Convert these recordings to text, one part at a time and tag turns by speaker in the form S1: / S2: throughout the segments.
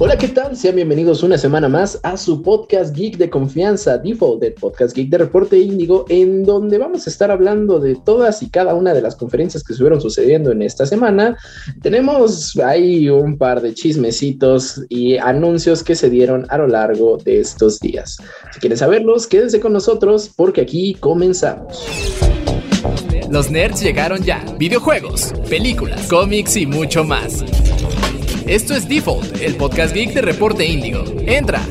S1: Hola, ¿qué tal? Sean bienvenidos una semana más a su podcast geek de confianza, Default, del podcast geek de Reporte Índigo, en donde vamos a estar hablando de todas y cada una de las conferencias que estuvieron sucediendo en esta semana. Tenemos ahí un par de chismecitos y anuncios que se dieron a lo largo de estos días. Si quieren saberlos, quédense con nosotros porque aquí comenzamos.
S2: Los nerds llegaron ya. Videojuegos, películas, cómics y mucho más. Esto es Default, el podcast geek de Reporte Índigo. Entra.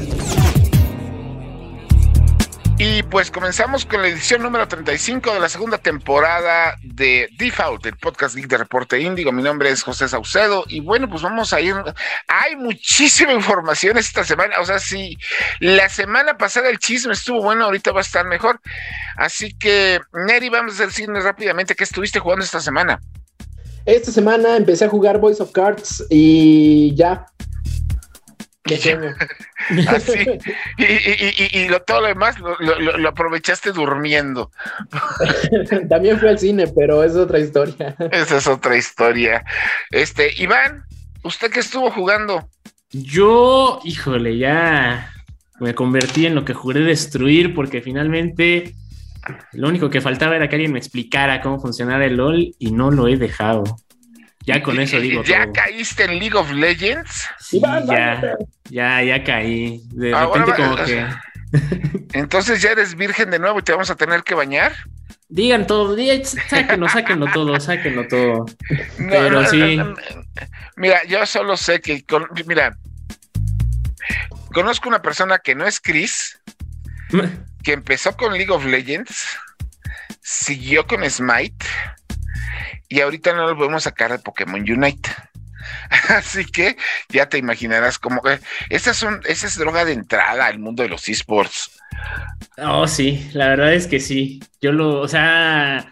S3: Y pues comenzamos con la edición número 35 de la segunda temporada de Default, el podcast geek de Reporte Índigo. Mi nombre es José Saucedo y bueno, pues vamos a ir. Hay muchísima información esta semana. O sea, si la semana pasada el chisme estuvo bueno, ahorita va a estar mejor. Así que, Neri, vamos a decirnos rápidamente qué estuviste jugando esta semana.
S1: Esta semana empecé a jugar Voice of Cards y ya.
S3: Así. Y, y, y, lo, todo lo demás lo, lo, lo, aprovechaste durmiendo.
S1: También fui al cine, pero es otra historia.
S3: Esa es otra historia. Este, Iván, ¿usted qué estuvo jugando?
S4: Yo, híjole, ya me convertí en lo que juré destruir porque finalmente lo único que faltaba era que alguien me explicara cómo funcionaba el LOL y no lo he dejado. Ya con eso digo.
S3: ¿Ya todo. caíste en League of Legends?
S4: Sí, ya, ya, ya caí. De ah, repente bueno, como que.
S3: Entonces ya eres virgen de nuevo y te vamos a tener que bañar.
S4: Digan todo, sáquenlo, sáquenlo todo, sáquenlo todo. No, Pero
S3: no,
S4: sí.
S3: No, mira, yo solo sé que, con, mira, conozco una persona que no es Chris, que empezó con League of Legends, siguió con Smite y ahorita no lo podemos sacar de Pokémon Unite. Así que ya te imaginarás cómo. Eh, esa es, un, esa es droga de entrada al mundo de los esports.
S4: Oh, sí, la verdad es que sí. Yo lo, o sea,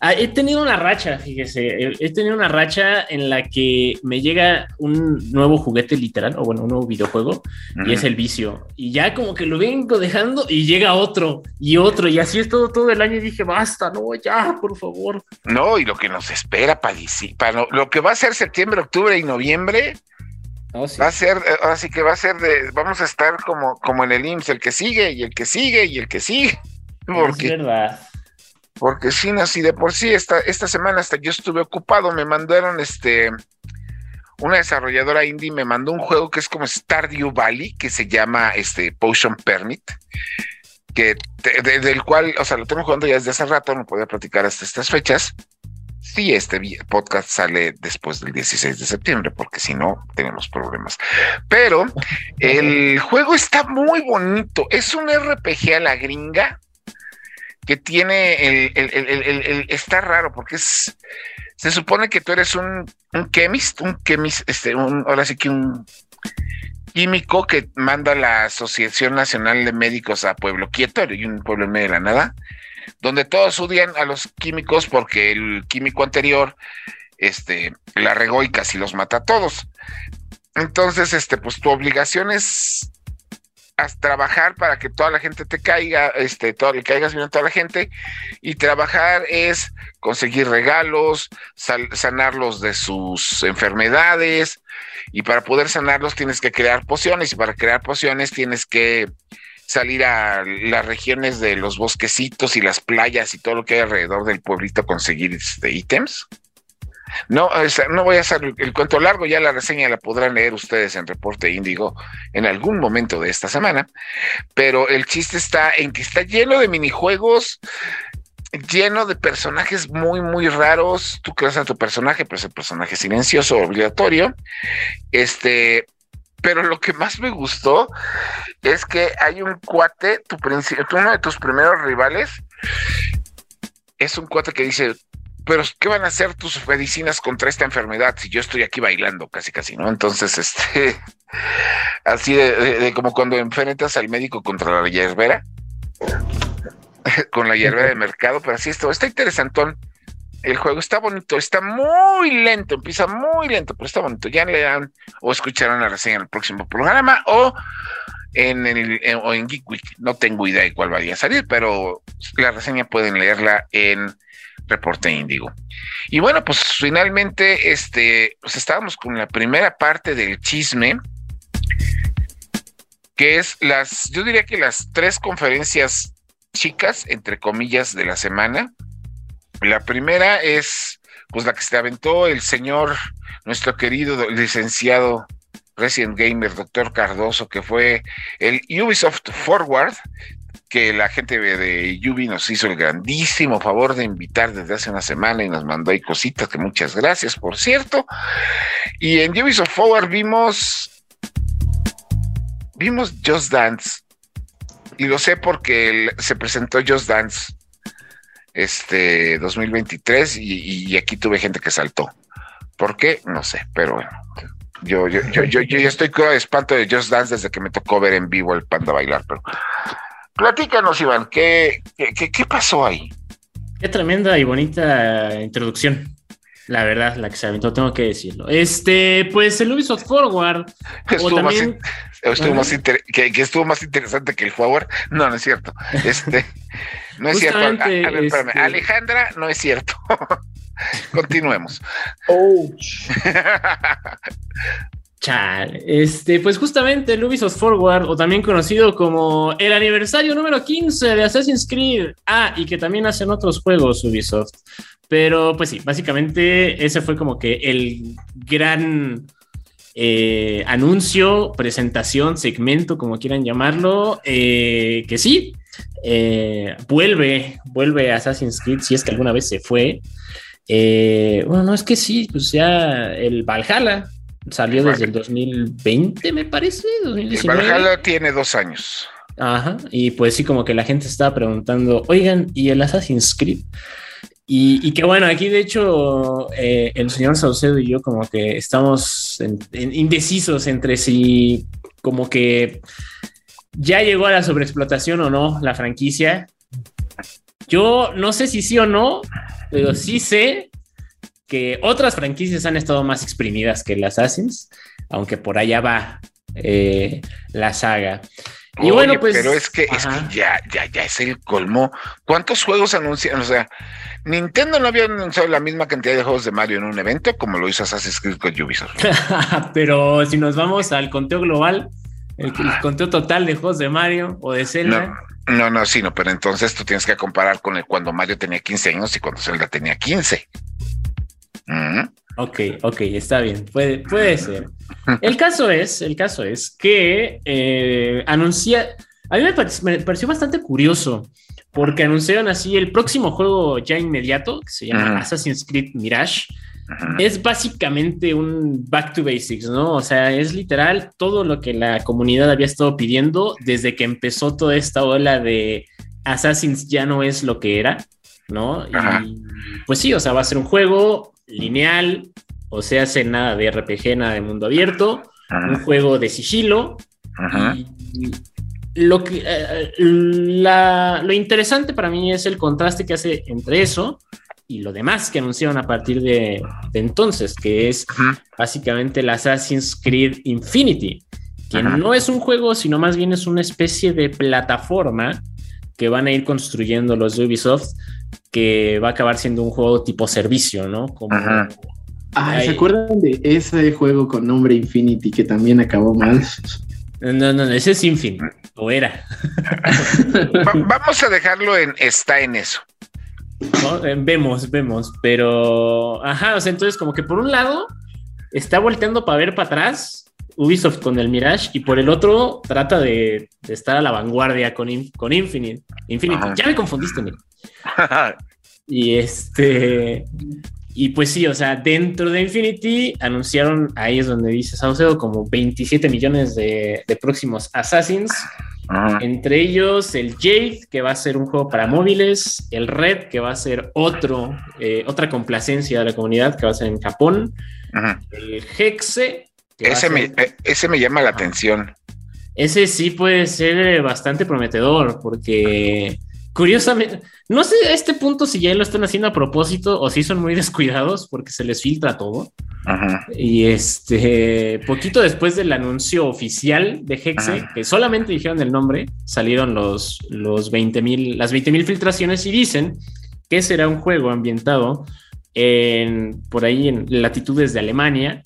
S4: he tenido una racha, fíjese, he tenido una racha en la que me llega un nuevo juguete literal, o bueno, un nuevo videojuego, uh -huh. y es el vicio. Y ya como que lo vengo dejando y llega otro y otro, y así es todo, todo el año. Y dije, basta, no, ya, por favor.
S3: No, y lo que nos espera para, para lo que va a ser septiembre, octubre y noviembre. Oh, sí. Va a ser, ahora sí que va a ser de, vamos a estar como, como en el IMSS, el que sigue y el que sigue y el que sigue.
S4: Porque, es verdad.
S3: Porque sí, si de por sí esta, esta semana hasta yo estuve ocupado, me mandaron este, una desarrolladora indie me mandó un juego que es como Stardew Valley, que se llama este Potion Permit, que de, de, del cual, o sea, lo tengo jugando ya desde hace rato, no podía platicar hasta estas fechas. Sí, este podcast sale después del 16 de septiembre, porque si no, tenemos problemas. Pero el juego está muy bonito. Es un RPG a la gringa que tiene el, el, el, el, está raro porque es se supone que tú eres un, un chemist, un chemist, este, un, ahora sí que un químico que manda la Asociación Nacional de Médicos a Pueblo Quieto, un pueblo en medio de la nada, donde todos odian a los químicos porque el químico anterior este, la regó y casi los mata a todos. Entonces, este, pues tu obligación es a trabajar para que toda la gente te caiga, este, todo, le caigas bien a toda la gente, y trabajar es conseguir regalos, sanarlos de sus enfermedades, y para poder sanarlos tienes que crear pociones, y para crear pociones tienes que salir a las regiones de los bosquecitos y las playas y todo lo que hay alrededor del pueblito a conseguir este, ítems. No, no voy a hacer el cuento largo, ya la reseña la podrán leer ustedes en Reporte Índigo en algún momento de esta semana, pero el chiste está en que está lleno de minijuegos, lleno de personajes muy, muy raros. Tú creas a tu personaje, pero es el personaje silencioso, obligatorio. Este, pero lo que más me gustó es que hay un cuate, tu uno de tus primeros rivales, es un cuate que dice, pero ¿qué van a hacer tus medicinas contra esta enfermedad si yo estoy aquí bailando casi casi, ¿no? Entonces, este, así de, de, de como cuando enfrentas al médico contra la hierbera, con la hierbera de mercado, pero así esto, está interesantón. El juego está bonito, está muy lento, empieza muy lento, pero está bonito. Ya le dan o escucharán la reseña en el próximo programa o en el en, o en Geek Week. No tengo idea de cuál vaya a salir, pero la reseña pueden leerla en Reporte Índigo. Y bueno, pues finalmente este, pues estábamos con la primera parte del chisme que es las, yo diría que las tres conferencias chicas, entre comillas, de la semana. La primera es, pues la que se aventó el señor, nuestro querido licenciado Resident Gamer, doctor Cardoso, que fue el Ubisoft Forward, que la gente de Ubi nos hizo el grandísimo favor de invitar desde hace una semana y nos mandó ahí cositas, que muchas gracias, por cierto. Y en Ubisoft Forward vimos vimos Just Dance y lo sé porque se presentó Just Dance este 2023 y, y, aquí tuve gente que saltó. ¿Por qué? No sé, pero bueno. Yo, yo, yo, yo, estoy con espanto de Just Dance desde que me tocó ver en vivo el panda bailar, pero platícanos, Iván, ¿qué, qué, qué pasó ahí?
S4: Qué tremenda y bonita introducción. La verdad, la que se aventó, tengo que decirlo. Este, pues el Ubisoft Forward.
S3: Estuvo, más, estuvo más que, estuvo más interesante que el Forward. No, no es cierto. Este, no es cierto. A, ver, espérame. Este Alejandra, no es cierto. Continuemos.
S4: Ouch. Chale. Este, pues justamente el Ubisoft Forward, o también conocido como el aniversario número 15 de Assassin's Creed. Ah, y que también hacen otros juegos Ubisoft. Pero pues sí, básicamente ese fue como que el gran eh, anuncio, presentación, segmento, como quieran llamarlo, eh, que sí, eh, vuelve, vuelve Assassin's Creed, si es que alguna vez se fue. bueno, no es que sí, pues ya el Valhalla salió desde el 2020, me parece, 2019.
S3: El Valhalla tiene dos años.
S4: Ajá, y pues sí, como que la gente estaba preguntando, oigan, ¿y el Assassin's Creed? Y, que bueno, aquí de hecho eh, el señor Saucedo y yo como que estamos indecisos entre si como que ya llegó a la sobreexplotación o no la franquicia. Yo no sé si sí o no, pero sí sé que otras franquicias han estado más exprimidas que las Assassins, aunque por allá va eh, la saga.
S3: Y bueno, pues. Pero es que, es que ya, ya, ya es el colmo. ¿Cuántos juegos anuncian? O sea, Nintendo no había anunciado la misma cantidad de juegos de Mario en un evento como lo hizo Assassin's Creed con Ubisoft.
S4: Pero si nos vamos al conteo global, el, conteo total de juegos de Mario o de Zelda.
S3: No, no, sí, no, pero entonces tú tienes que comparar con el cuando Mario tenía 15 años y cuando Zelda tenía 15.
S4: Ok, ok, está bien, puede, puede ser. El caso es, el caso es que eh, anuncia, a mí me pareció bastante curioso porque anunciaron así el próximo juego ya inmediato, que se llama Assassin's Creed Mirage. Es básicamente un back to basics, ¿no? O sea, es literal todo lo que la comunidad había estado pidiendo desde que empezó toda esta ola de Assassin's ya no es lo que era, ¿no? Y pues sí, o sea, va a ser un juego lineal, o sea, hace nada de RPG, nada de mundo abierto, un juego de sigilo. Y, lo, que, eh, lo interesante para mí es el contraste que hace entre eso y lo demás que anunciaron a partir de, entonces, que es básicamente el Assassin's Creed Infinity, que no es un juego, sino más bien es una especie de plataforma que van a ir construyendo los Ubisoft, que va a acabar siendo un juego tipo servicio, ¿no? Como,
S1: Ah, ¿se acuerdan de ese juego con nombre Infinity que también acabó mal?
S4: No, no, ese es Infinity, o era.
S3: vamos a dejarlo en está en eso.
S4: Vemos, vemos, pero ajá, o sea, entonces como que por un lado está volteando para ver para atrás Ubisoft con el Mirage y por el otro trata de, estar a la vanguardia con, con Infinite. Infinity. Ya me confundiste, y este, y pues sí, o sea, dentro de Infinity anunciaron, ahí es donde dice Saucedo, como 27 millones de, próximos Assassins. Entre ellos el Jade, que va a ser un juego para móviles, el Red, que va a ser otro, eh, otra complacencia de la comunidad, que va a ser en Japón, el Hexe.
S3: Ese, me, eh, ese me llama la atención.
S4: Ese sí puede ser bastante prometedor, porque Curiosamente, no sé a este punto si ya lo están haciendo a propósito o si son muy descuidados porque se les filtra todo. Y este, poquito después del anuncio oficial de Hexe, que solamente dijeron el nombre, salieron los, los 20 mil, las 20 mil filtraciones y dicen que será un juego ambientado en, por ahí en latitudes de Alemania,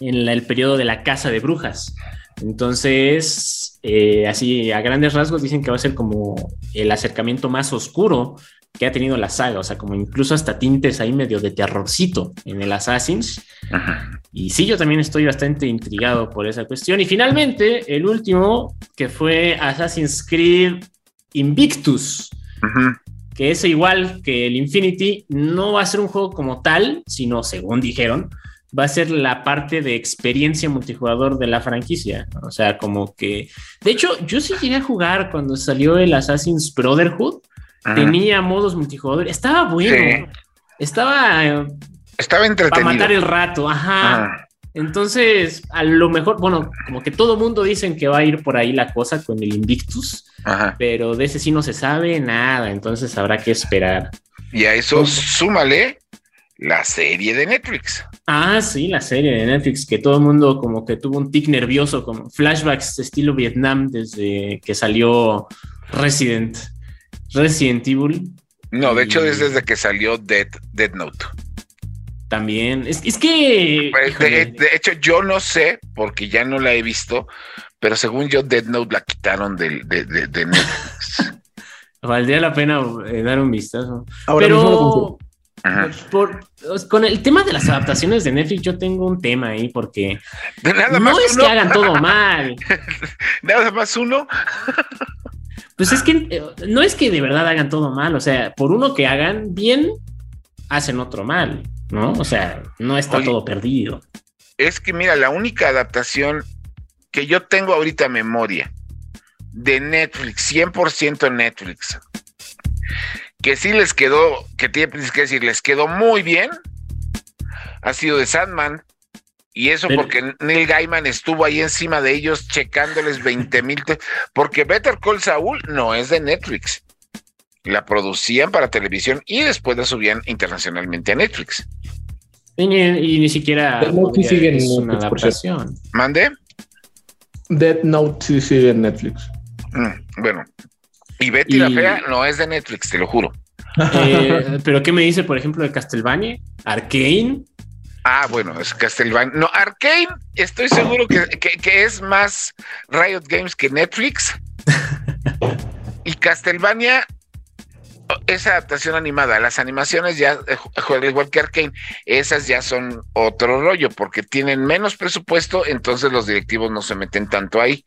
S4: en el periodo de la Casa de Brujas. Entonces, eh, así a grandes rasgos dicen que va a ser como el acercamiento más oscuro que ha tenido la saga, o sea, como incluso hasta tintes ahí medio de terrorcito en el Assassin's. Y sí, yo también estoy bastante intrigado por esa cuestión. Y finalmente, el último, que fue Assassin's Creed Invictus, que es igual que el Infinity, no va a ser un juego como tal, sino, según dijeron, va a ser la parte de experiencia multijugador de la franquicia. O sea, como que. De hecho, yo sí llegué a jugar cuando salió el Assassin's Brotherhood. Tenía modos multijugador. Estaba bueno. Estaba.
S3: Estaba entretenido.
S4: Para matar el rato, ajá. Entonces, a lo mejor, bueno, como que todo mundo dicen que va a ir por ahí la cosa con el Invictus, pero de ese sí no se sabe nada, entonces habrá que esperar.
S3: Y a eso súmale la serie de Netflix.
S4: Ah, sí, la serie de Netflix, que todo el mundo como que tuvo un tic nervioso, como flashbacks de estilo Vietnam desde que salió Resident, Resident Evil.
S3: No, de hecho es desde que salió Dead, Dead Note.
S4: También, es, que...
S3: Pues, de, hecho, yo no sé, porque ya no la he visto, pero según yo, Dead Note la quitaron de, de, Netflix.
S4: Valdría la pena eh, dar un vistazo. Ahora pero... Por, con el tema de las adaptaciones de Netflix, yo tengo un tema ahí porque no es que hagan todo mal.
S3: Nada más uno.
S4: pues es que eh, no es que de verdad hagan todo mal. O sea, por uno que hagan bien, hacen otro mal, ¿no? O sea, no está todo perdido.
S3: Es que mira, la única adaptación que yo tengo ahorita memoria de Netflix, 100% Netflix, que sí les quedó, que tiene que decir, les quedó muy bien, ha sido de Sandman. Y eso porque Neil Gaiman estuvo ahí encima de ellos checándoles 20 mil. Porque Better Call Saul no es de Netflix. La producían para televisión y después la subían internacionalmente a Netflix.
S4: Y ni, siquiera
S1: sigue en una adaptación.
S3: ¿Mande?
S1: Dead Note sí sigue en Netflix.
S3: Mm, bueno, y Betty la Fea no es de Netflix, te lo juro.
S4: Eh, pero ¿qué me dice, por ejemplo, de Castlevania? Arcane.
S3: Ah, bueno, es Castlevania. No, Arcane, estoy seguro que, es más Riot Games que Netflix. y Castlevania es adaptación animada. Las animaciones ya, eh, igual que Arcane, esas ya son otro rollo porque tienen menos presupuesto, entonces los directivos no se meten tanto ahí.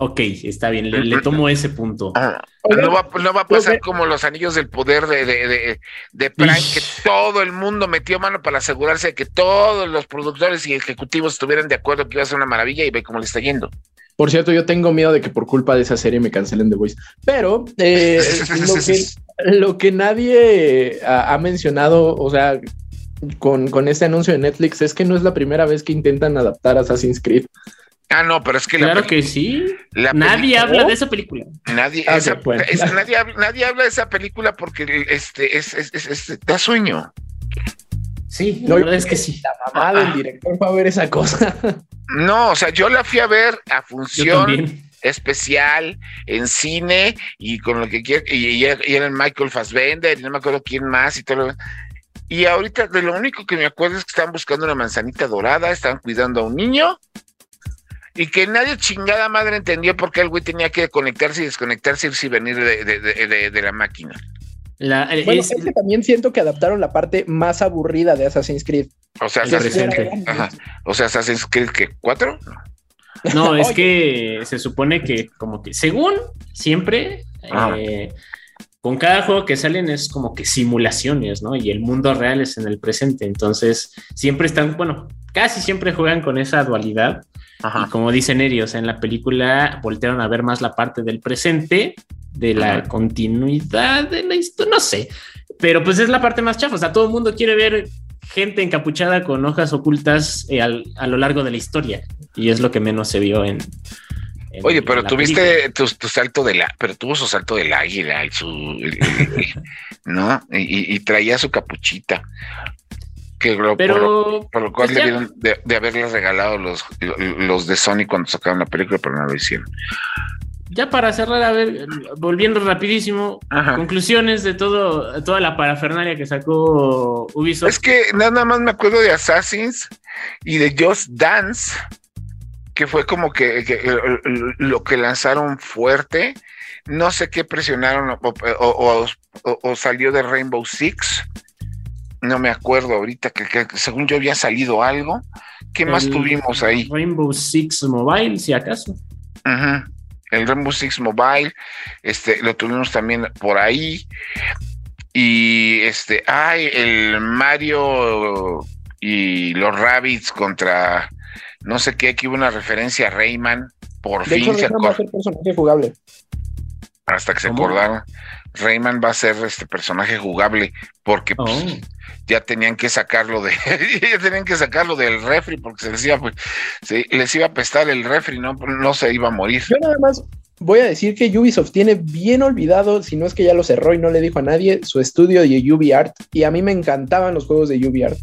S4: Ok, está bien, le, tomo ese punto.
S3: Ah, no, va, a pasar como los anillos del poder de, de, de, Prime, que todo el mundo metió mano para asegurarse de que todos los productores y ejecutivos estuvieran de acuerdo que iba a ser una maravilla y ve cómo le está yendo.
S1: Por cierto, yo tengo miedo de que por culpa de esa serie me cancelen The Voice. Pero eh, lo, que, nadie ha, mencionado, o sea, con, con este anuncio de Netflix, es que no es la primera vez que intentan adaptar Assassin's Creed.
S3: Ah, no, pero es que
S4: claro que sí. nadie habla de esa película.
S3: Nadie, ah, nadie, habla de esa película porque este es, es, da sueño.
S4: Sí, no, es que sí.
S1: La mamá del director fue a ver esa cosa.
S3: No, o sea, yo la fui a ver a función especial en cine y con lo que quiera, y, era el Michael Fassbender y no me acuerdo quién más y todo Y ahorita de lo único que me acuerdo es que estaban buscando una manzanita dorada, estaban cuidando a un niño y que nadie chingada madre entendió por qué el güey tenía que conectarse y desconectarse y venir de, la máquina.
S1: Bueno, es, que también siento que adaptaron la parte más aburrida de Assassin's Creed.
S3: O sea, Assassin's Creed, O sea, Assassin's Creed que cuatro.
S4: No, es que se supone que como que según siempre eh, con cada juego que salen es como que simulaciones, ¿no? Y el mundo real es en el presente. Entonces, siempre están, bueno, casi siempre juegan con esa dualidad y como dicen ellos, en la película voltearon a ver más la parte del presente, de la continuidad de la historia, no sé, pero pues es la parte más chafa, o sea, todo el mundo quiere ver gente encapuchada con hojas ocultas eh, a lo largo de la historia y es lo que menos se vio en...
S3: Oye, pero tuviste tu, salto de la, pero tuvo su salto del águila y su, ¿no? y, traía su capuchita. Que pero, por, lo, cual pues debieron de, haberles regalado los, los de Sony cuando sacaron la película, pero no lo hicieron.
S4: Ya para cerrar, a ver, volviendo rapidísimo, conclusiones de todo, toda la parafernalia que sacó Ubisoft.
S3: Es que nada más me acuerdo de Assassins y de Just Dance que fue como que, lo que lanzaron fuerte. No sé qué presionaron o, salió de Rainbow Six. No me acuerdo ahorita que, según yo había salido algo. ¿Qué más tuvimos ahí?
S4: Rainbow Six Mobile, si acaso.
S3: El Rainbow Six Mobile, este, lo tuvimos también por ahí. Y este, ay, el Mario y los Rabbits contra no sé qué, aquí hubo una referencia a Rayman. Por fin se
S1: va a ser personaje jugable.
S3: Hasta que se acordaron. Rayman va a ser este personaje jugable porque pues, oh. ya tenían que sacarlo de ya tenían que sacarlo del refri porque se les iba pues, les iba a pestar el refri no no se iba a morir
S1: yo nada más voy a decir que Ubisoft tiene bien olvidado, si no es que ya lo cerró y no le dijo a nadie, su estudio de UbiArt. Y a mí me encantaban los juegos de UbiArt.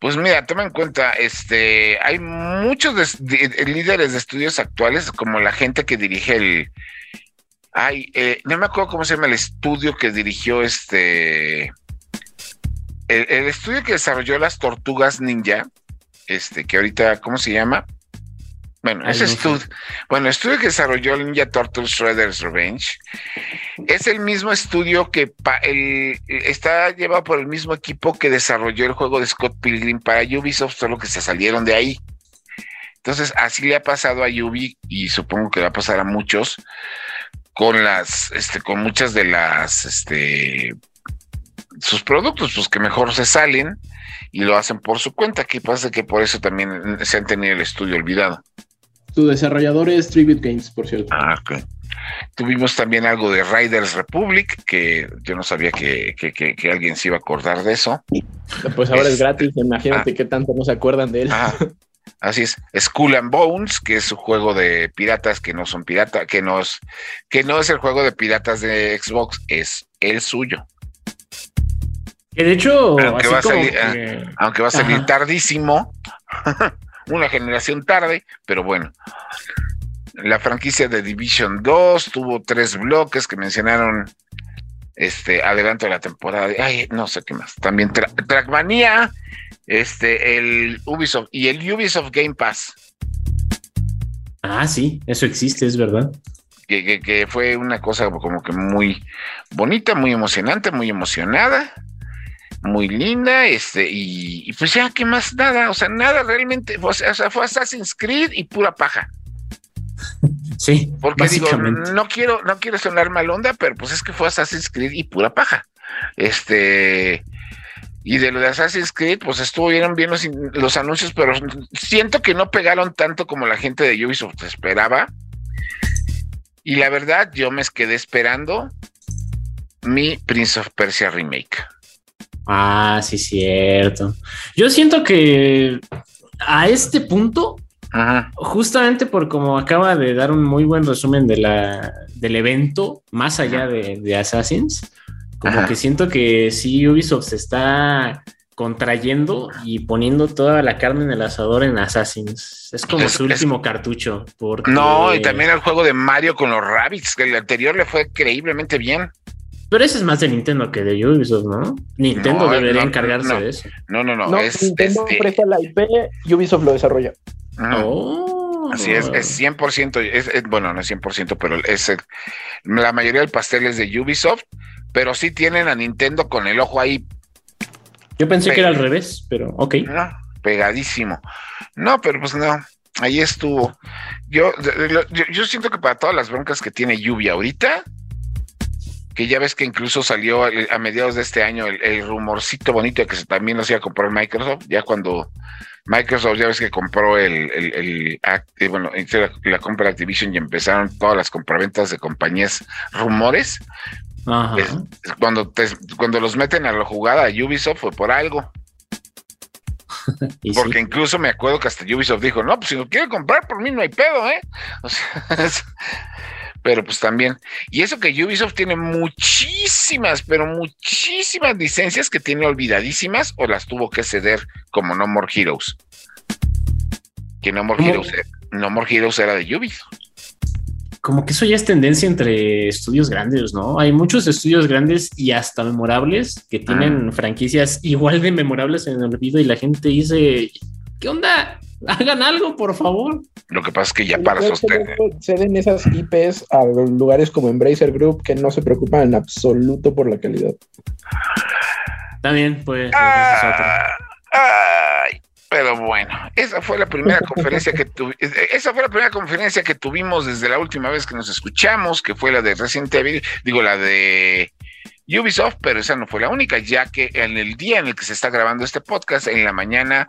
S3: Pues mira, toma en cuenta, este, hay muchos líderes de estudios actuales, como la gente que dirige el, ay, eh, no me acuerdo cómo se llama el estudio que dirigió este, el, el estudio que desarrolló las tortugas ninja, este, que ahorita, ¿cómo se llama? Bueno, ese estudio, bueno, estudio que desarrolló el Ninja Turtles Shredder's Revenge es el mismo estudio que está llevado por el mismo equipo que desarrolló el juego de Scott Pilgrim para Ubisoft, solo que se salieron de ahí. Entonces, así le ha pasado a Ubi y supongo que va a pasar a muchos con las, este, con muchas de las, este, sus productos, pues que mejor se salen y lo hacen por su cuenta. Aquí pasa que por eso también se han tenido el estudio olvidado.
S1: Tu desarrollador es Tribute Games, por cierto.
S3: Ah, ok. Tuvimos también algo de Riders Republic, que yo no sabía que, alguien se iba a acordar de eso.
S1: Pues ahora es, gratis, imagínate ah. qué tanto no se acuerdan de él. Ah,
S3: así es. Skull and Bones, que es un juego de piratas que no son piratas, que no es, que no es el juego de piratas de Xbox, es el suyo.
S4: Que de hecho,
S3: aunque, va, a salir, aunque va a salir tardísimo, una generación tarde, pero bueno. La franquicia de Division 2 tuvo tres bloques que mencionaron este adelanto de la temporada. Ay, no sé qué más. También Trackmania, este, el Ubisoft y el Ubisoft Game Pass.
S4: Ah, sí, eso existe, es verdad.
S3: Que, que, fue una cosa como que muy bonita, muy emocionante, muy emocionada muy linda, este, y, pues ya, ¿qué más? Nada, o sea, nada realmente, o sea, fue Assassin's Creed y pura paja.
S4: Sí,
S3: porque digo, no quiero, no quiero sonar mal onda, pero pues es que fue Assassin's Creed y pura paja. Este, y de lo de Assassin's Creed, pues estuvieron bien los, los anuncios, pero siento que no pegaron tanto como la gente de Ubisoft esperaba. Y la verdad, yo me quedé esperando mi Prince of Persia remake.
S4: Ah, sí, cierto. Yo siento que a este punto, justamente por como acaba de dar un muy buen resumen de la, del evento, más allá de, Assassins, como que siento que sí Ubisoft se está contrayendo y poniendo toda la carne en el asador en Assassins. Es como su último cartucho.
S3: No, y también el juego de Mario con los Rabbits, que el anterior le fue increíblemente bien.
S4: Pero ese es más de Nintendo que de Ubisoft, ¿no? Nintendo debería encargarse de eso.
S3: No, no, no. es,
S1: Nintendo este... presta la IP, Ubisoft lo desarrolla.
S3: Oh. Así es, es 100%, es, bueno, no es 100%, pero es la mayoría del pastel es de Ubisoft, pero sí tienen a Nintendo con el ojo ahí.
S4: Yo pensé que era al revés, pero ok.
S3: pegadísimo. No, pero pues no, ahí estuvo. Yo, yo, yo siento que para todas las broncas que tiene Lluvia ahorita, que ya ves que incluso salió a mediados de este año el, rumorcito bonito de que también lo iba a comprar Microsoft, ya cuando Microsoft ya ves que compró el, el, eh, bueno, la, compra de Activision y empezaron todas las compraventas de compañías rumores. Cuando, cuando los meten a la jugada a Ubisoft fue por algo. Porque incluso me acuerdo que hasta Ubisoft dijo, no, pues si no quiere comprar, por mí no hay pedo, ¿eh? O sea, pero pues también. Y eso que Ubisoft tiene muchísimas, pero muchísimas licencias que tiene olvidadísimas o las tuvo que ceder como No More Heroes. Que No More Heroes, no More Heroes era de Ubisoft.
S4: Como que eso ya es tendencia entre estudios grandes, ¿no? Hay muchos estudios grandes y hasta memorables que tienen franquicias igual de memorables en el olvido y la gente dice, ¿qué onda? Hagan algo, por favor.
S3: Lo que pasa es que ya para sostener.
S1: Ceden esas IPs a lugares como Embracer Group que no se preocupan en absoluto por la calidad.
S4: También, pues.
S3: Pero bueno, esa fue la primera conferencia que esa fue la primera conferencia que tuvimos desde la última vez que nos escuchamos, que fue la de Resident Evil, digo la de Ubisoft, pero esa no fue la única, ya que en el día en el que se está grabando este podcast, en la mañana,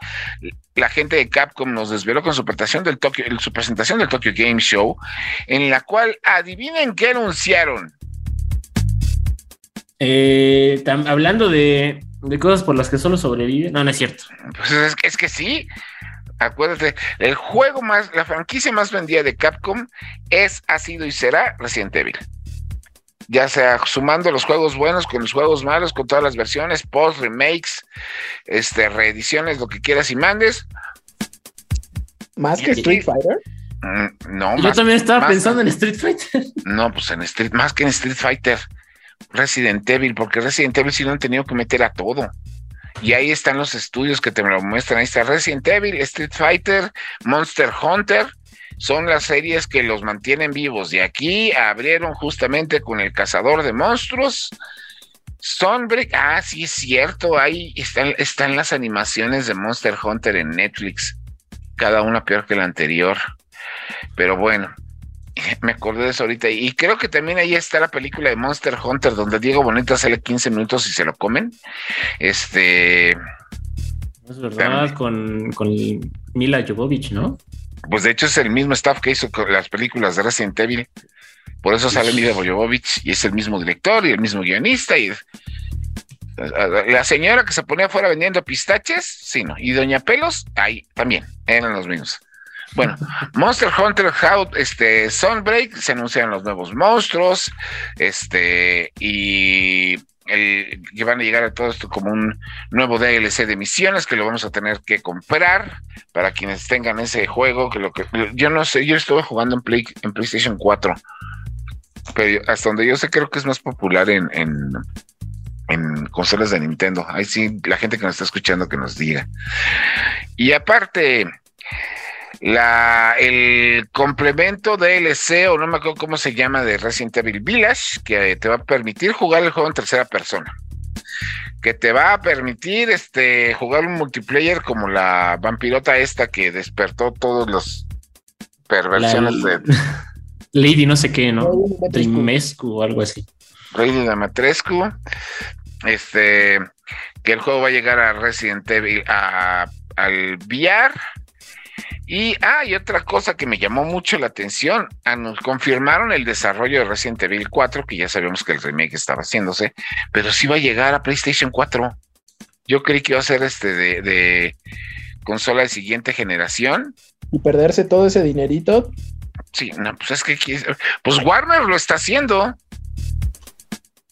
S3: la gente de Capcom nos desveló con su presentación del Tokyo, su presentación del Tokyo Game Show, en la cual adivinen qué anunciaron.
S4: Eh, hablando de, cosas por las que solo sobrevive, no, no es cierto.
S3: Pues es, es que sí. Acuérdate, el juego más, la franquicia más vendida de Capcom es, ha sido y será Resident Evil ya sea sumando los juegos buenos con los juegos malos, con todas las versiones, post, remakes, este, reediciones, lo que quieras y mandes.
S1: ¿Más que Street Fighter?
S3: Mm, no,
S4: Yo también estaba pensando en Street Fighter.
S3: No, pues en Street, más que en Street Fighter, Resident Evil, porque Resident Evil sí lo han tenido que meter a todo. Y ahí están los estudios que te lo muestran. Ahí está Resident Evil, Street Fighter, Monster Hunter, son las series que los mantienen vivos. Y aquí abrieron justamente con El Cazador de Monstruos. Sunbreak, ah, sí es cierto, ahí están, están las animaciones de Monster Hunter en Netflix, cada una peor que la anterior. Pero bueno, me acordé de eso ahorita. Y creo que también ahí está la película de Monster Hunter, donde Diego Bonita sale 15 minutos y se lo comen. Este.
S4: Es verdad, con, con Mila Jovovich, ¿no?
S3: Pues de hecho es el mismo staff que hizo las películas de Resident Evil. Por eso sale Mila Bojovich y es el mismo director y el mismo guionista y la señora que se ponía afuera vendiendo pistaches, sí, no. Y Doña Pelos, ahí también, eran los mismos. Bueno, Monster Hunter How, este, Sunbreak, se anuncian los nuevos monstruos, este, y que van a llegar a todo esto como un nuevo DLC de misiones que lo vamos a tener que comprar para quienes tengan ese juego que lo que yo no sé, yo estuve jugando en Play en PlayStation 4. Pero hasta donde yo sé creo que es más popular en, en, en consolas de Nintendo. Ahí sí, la gente que nos está escuchando que nos diga. Y aparte, la, el complemento DLC, o no me acuerdo cómo se llama, de Resident Evil Village, que te va a permitir jugar el juego en tercera persona. Que te va a permitir este, jugar un multiplayer como la vampirota esta que despertó todos los perversiones de.
S4: Lady no sé qué, ¿no? Trimescu o algo así.
S3: Lady Damatrescu. Este. Que el juego va a llegar a Resident Evil, a, al VR y, ah, y otra cosa que me llamó mucho la atención, ah, nos confirmaron el desarrollo de Resident Evil 4, que ya sabíamos que el remake estaba haciéndose, pero sí va a llegar a PlayStation 4. Yo creí que iba a ser este de, de consola de siguiente generación.
S1: Y perderse todo ese dinerito.
S3: Sí, no, pues es que pues Warner lo está haciendo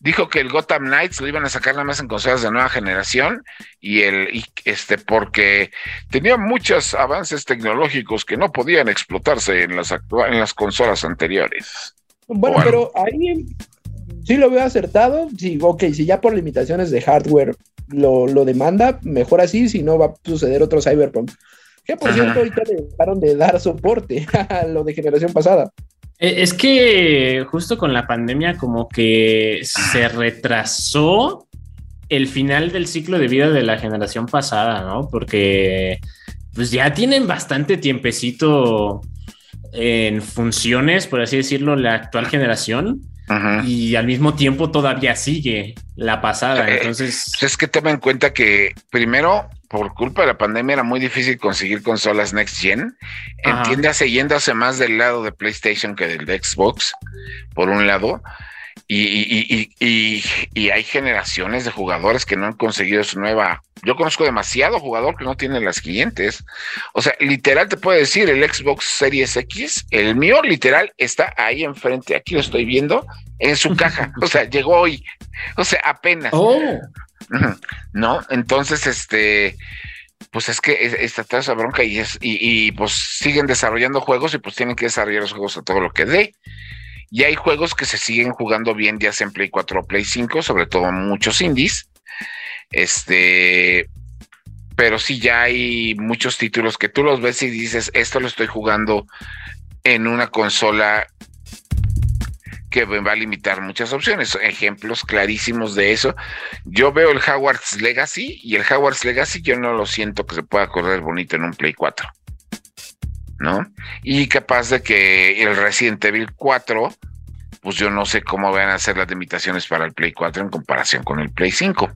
S3: dijo que el Gotham Knights lo iban a sacar nada más en consolas de nueva generación y el este porque tenía muchos avances tecnológicos que no podían explotarse en las en las consolas anteriores.
S1: Bueno, pero ahí sí lo veo acertado. Sí, ok, si ya por limitaciones de hardware lo, lo demanda, mejor así, si no va a suceder otro Cyberpunk. Que por cierto, ahorita le dejaron de dar soporte a lo de generación pasada.
S4: Eh, es que justo con la pandemia como que se retrasó el final del ciclo de vida de la generación pasada, ¿no? Porque pues ya tienen bastante tiempecito en funciones, por así decirlo, la actual generación. Y al mismo tiempo todavía sigue la pasada. Eh, Entonces.
S3: es que toma en cuenta que primero por culpa de la pandemia era muy difícil conseguir consolas next gen. Entiéndase yéndose más del lado de PlayStation que del de Xbox, por un lado. Y, y, hay generaciones de jugadores que no han conseguido su nueva. Yo conozco demasiado jugador que no tiene las siguientes. O sea, literal te puedo decir, el Xbox Series X, el mío literal está ahí enfrente. Aquí lo estoy viendo en su caja. O sea, llegó hoy. O sea, apenas.
S4: Oh.
S3: ¿No? Entonces, este, pues es que está toda esa bronca y, es, y, pues siguen desarrollando juegos y pues tienen que desarrollar los juegos a todo lo que dé. Y hay juegos que se siguen jugando bien, ya sea en Play 4 o Play 5, sobre todo muchos indies. Este, pero sí ya hay muchos títulos que tú los ves y dices, esto lo estoy jugando en una consola que me va a limitar muchas opciones. Ejemplos clarísimos de eso. Yo veo el Howard's Legacy y el Howard's Legacy yo no lo siento que se pueda correr bonito en un Play 4. ¿No? Y capaz de que el Resident Evil 4, pues yo no sé cómo van a ser las limitaciones para el Play 4 en comparación con el Play 5.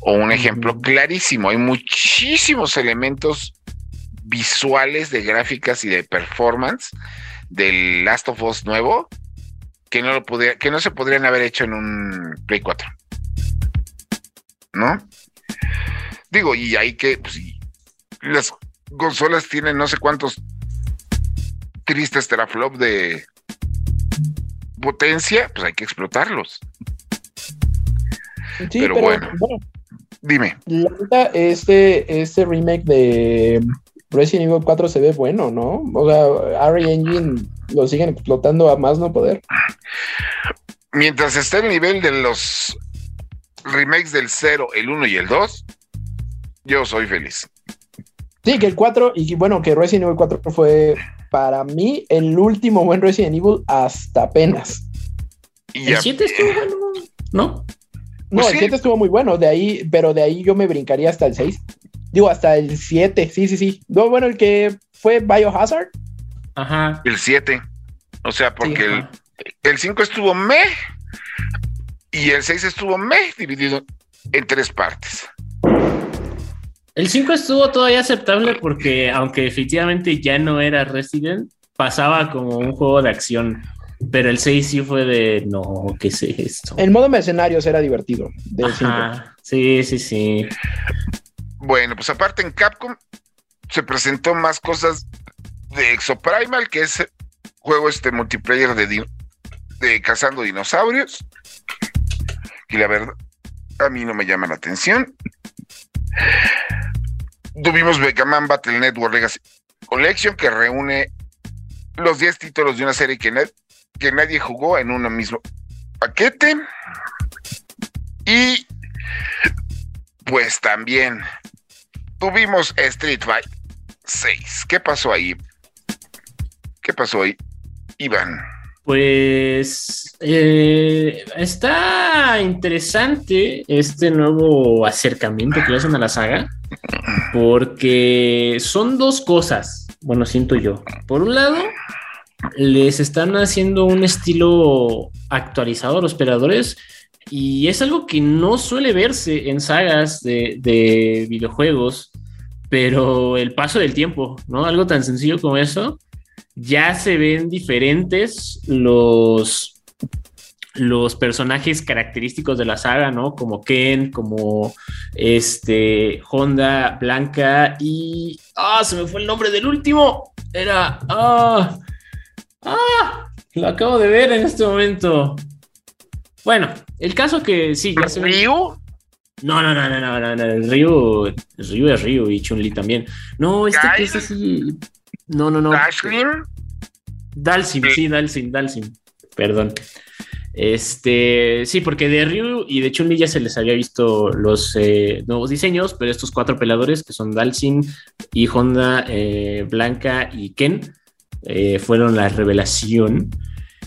S3: O un ejemplo clarísimo, hay muchísimos elementos visuales de gráficas y de performance del Last of Us nuevo que no lo podía, que no se podrían haber hecho en un Play 4. ¿No? Digo, y hay que, pues, las consolas tienen no sé cuántos tristes teraflop de potencia, pues hay que explotarlos.
S1: Sí, pero, bueno,
S3: dime.
S1: este, este remake de Resident Evil 4 se ve bueno, ¿no? O sea, RE Engine lo siguen explotando a más no poder.
S3: Mientras esté el nivel de los remakes del 0, el 1 y el 2, yo soy feliz.
S1: Sí, que el 4, y bueno, que Resident Evil 4 fue para mí el último buen Resident Evil hasta apenas.
S4: Y el 7 estuvo bueno, ¿no?
S1: No, pues el 7 estuvo muy bueno, de ahí, pero de ahí yo me brincaría hasta el 6. Digo, hasta el 7, sí, sí, sí. No, bueno, el que fue Biohazard.
S3: Ajá. El 7. O sea, porque el, 5 estuvo me y el 6 estuvo me dividido en tres partes.
S4: El 5 estuvo todavía aceptable porque, aunque efectivamente ya no era Resident, pasaba como un juego de acción. Pero el 6 sí fue de no, ¿qué es esto?
S1: El modo mercenarios era divertido. Del 5.
S4: Sí, sí, sí.
S3: Bueno, pues aparte en Capcom se presentó más cosas de Exoprimal, que es juego este multiplayer de, de cazando dinosaurios. Y la verdad, a mí no me llama la atención. Tuvimos Vegaman Battle Network Legacy Collection, que reúne los 10 títulos de una serie que, que nadie jugó en uno mismo paquete. Y pues también tuvimos Street Fighter 6. ¿Qué pasó ahí? ¿Qué pasó ahí, Iván?
S4: Pues eh, está interesante este nuevo acercamiento que hacen a la saga, porque son dos cosas, bueno, siento yo. Por un lado, les están haciendo un estilo actualizado a los operadores y es algo que no suele verse en sagas de, videojuegos, pero el paso del tiempo, ¿no? Algo tan sencillo como eso, ya se ven diferentes los, los personajes característicos de la saga, ¿no? Como Ken, como este Honda, Blanca y... ¡Ah! Se me fue el nombre del último. Era... ¡Ah! ¡Ah! Lo acabo de ver en este momento. Bueno, el caso que sí, ya se
S3: ¿Ryu?
S4: No, no, no, no, no, no, no, el Ryu, Ryu es Ryu y Chun-Li también. No, este que es así. No, no, no.
S3: ¿Dalsim?
S4: Dalsim, sí, Dalsim, Dalsim. Perdón. Este, sí, porque de Ryu y de Chun-Li ya se les había visto los eh, nuevos diseños, pero estos cuatro peladores que son Dalsim y Honda, eh, Blanca y Ken eh, fueron la revelación.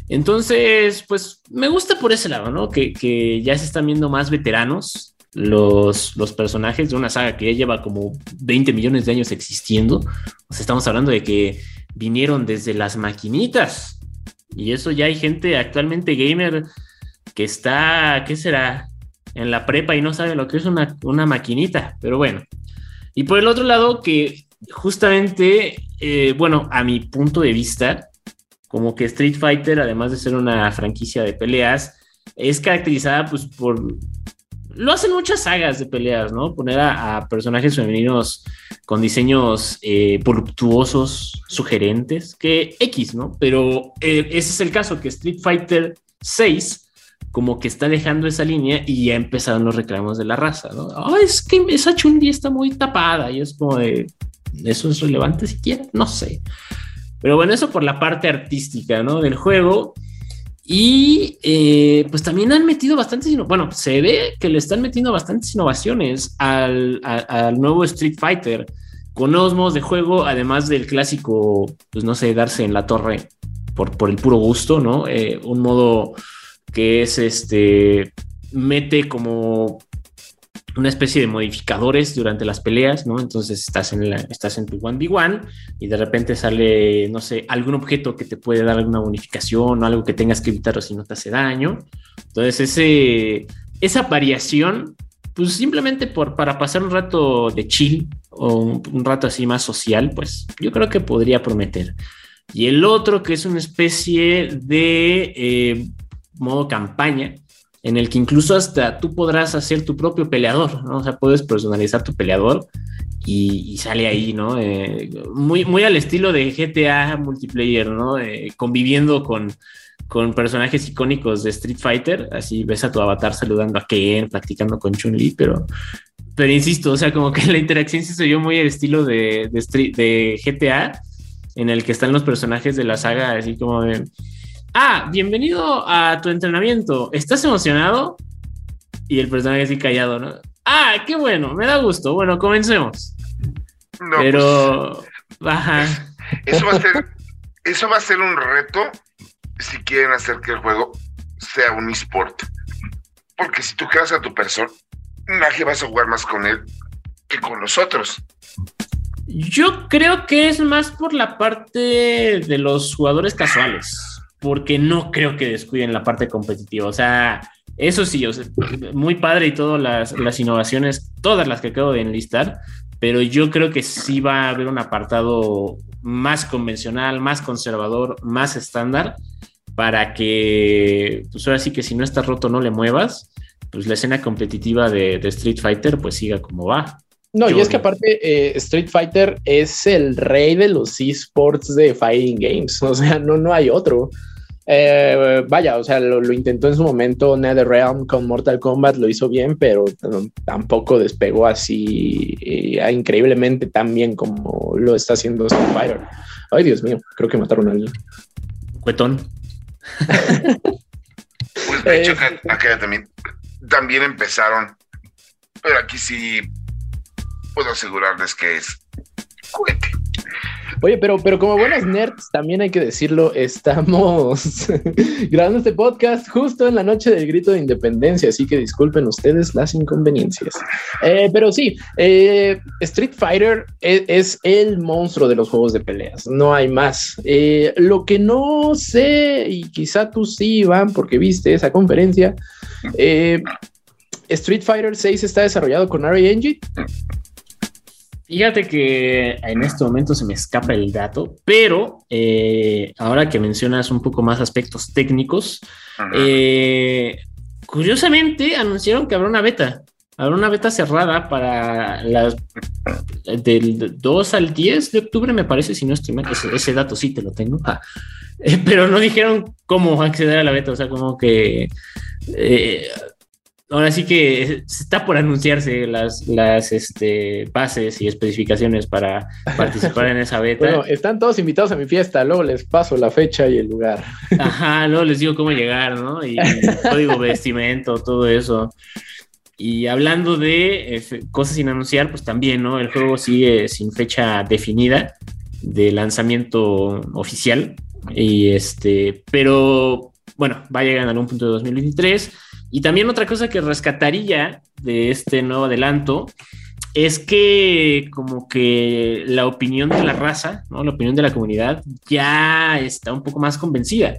S4: Entonces, pues me gusta por ese lado, ¿no? Que, ya se están viendo más veteranos los, los, personajes de una saga que ya lleva como 20 millones de años existiendo. O sea, estamos hablando de que vinieron desde las maquinitas. Y eso ya hay gente actualmente gamer que está, ¿qué será? En la prepa y no sabe lo que es una, una maquinita. Pero bueno. Y por el otro lado, que justamente, eh, bueno, a mi punto de vista, como que Street Fighter, además de ser una franquicia de peleas, es caracterizada pues por... Lo hacen muchas sagas de peleas, ¿no? Poner a, personajes femeninos con diseños eh, voluptuosos, sugerentes, que X, ¿no? Pero eh, ese es el caso, que Street Fighter 6 como que está dejando esa línea y ya empezaron los reclamos de la raza, ¿no? Oh, es que esa Chun-Li está muy tapada y es como de, ¿eso es relevante siquiera? No sé. Pero bueno, eso por la parte artística, ¿no? Del juego. Y eh, pues también han metido bastantes, bueno, se ve que le están metiendo bastantes innovaciones al, nuevo Street Fighter con nuevos modos de juego, además del clásico, pues no sé, darse en la torre por, por el puro gusto, ¿no? Eh, un modo que es este, mete como una especie de modificadores durante las peleas, ¿no? Entonces estás en, la, estás en tu 1v1 y de repente sale, no sé, algún objeto que te puede dar alguna bonificación o algo que tengas que evitar o si no te hace daño. Entonces ese, esa variación, pues simplemente por, para pasar un rato de chill o un, rato así más social, pues yo creo que podría prometer. Y el otro que es una especie de eh, modo campaña, en el que incluso hasta tú podrás hacer tu propio peleador, ¿no? O sea, puedes personalizar tu peleador y, sale ahí, ¿no? Eh, muy, muy al estilo de GTA multiplayer, ¿no? Eh, conviviendo con, con personajes icónicos de Street Fighter, así ves a tu avatar saludando a Ken, practicando con Chun-Li, pero, pero insisto, o sea, como que la interacción se oyó muy al estilo de, de, de GTA, en el que están los personajes de la saga, así como de ah, bienvenido a tu entrenamiento, ¿estás emocionado? Y el personaje así callado, ¿no? Ah, qué bueno, me da gusto. Bueno, comencemos. No, Pero,
S3: pues, Eso va a ser, eso va a ser un reto si quieren hacer que el juego sea un esport. Porque si tú creas a tu persona, nadie vas a jugar más con él que con los otros.
S4: Yo creo que es más por la parte de los jugadores casuales porque no creo que descuiden la parte competitiva. O sea, eso sí, muy padre y todas las, innovaciones, todas las que acabo de enlistar, pero yo creo que sí va a haber un apartado más convencional, más conservador, más estándar, para que, pues ahora sí que si no está roto no le muevas, pues la escena competitiva de, Street Fighter pues siga como va.
S1: No, y es que aparte eh, Street Fighter es el rey de los esports de Fighting Games, o sea, no, no hay otro. Eh, vaya, o sea, lo, intentó en su momento NetherRealm con Mortal Kombat, lo hizo bien, pero tampoco despegó así eh, increíblemente tan bien como lo está haciendo Fighter. Ay, Dios mío, creo que mataron a alguien.
S4: Cuetón.
S3: pues de hecho, acá también, también empezaron, pero aquí sí puedo asegurarles que es
S1: Oye, pero, pero como buenos nerds, también hay que decirlo, estamos grabando este podcast justo en la noche del grito de independencia, así que disculpen ustedes las inconveniencias. Eh, pero sí, eh, Street Fighter es, es, el monstruo de los juegos de peleas, no hay más. Eh, lo que no sé, y quizá tú sí, Iván, porque viste esa conferencia, Street Fighter 6 está desarrollado con RA Engine.
S4: Fíjate que en este momento se me escapa el dato, pero eh, ahora que mencionas un poco más aspectos técnicos, eh, curiosamente anunciaron que habrá una beta. Habrá una beta cerrada para las del 2 al 10 de octubre, me parece, si no estoy mal. Ese, dato sí te lo tengo. Ah, eh, pero no dijeron cómo acceder a la beta, o sea, como que ahora sí que está por anunciarse las, las este, bases y especificaciones para participar en esa beta.
S1: Bueno, están todos invitados a mi fiesta, luego les paso la fecha y el lugar.
S4: Ajá, luego les digo cómo llegar, ¿no? Y código vestimento, todo eso. Y hablando de eh, cosas sin anunciar, pues también, ¿no? El juego sigue sin fecha definida de lanzamiento oficial. Y este, pero bueno, va a llegar en algún punto de 2023 y también otra cosa que rescataría de este nuevo adelanto es que como que la opinión de la raza, ¿no? la opinión de la comunidad ya está un poco más convencida,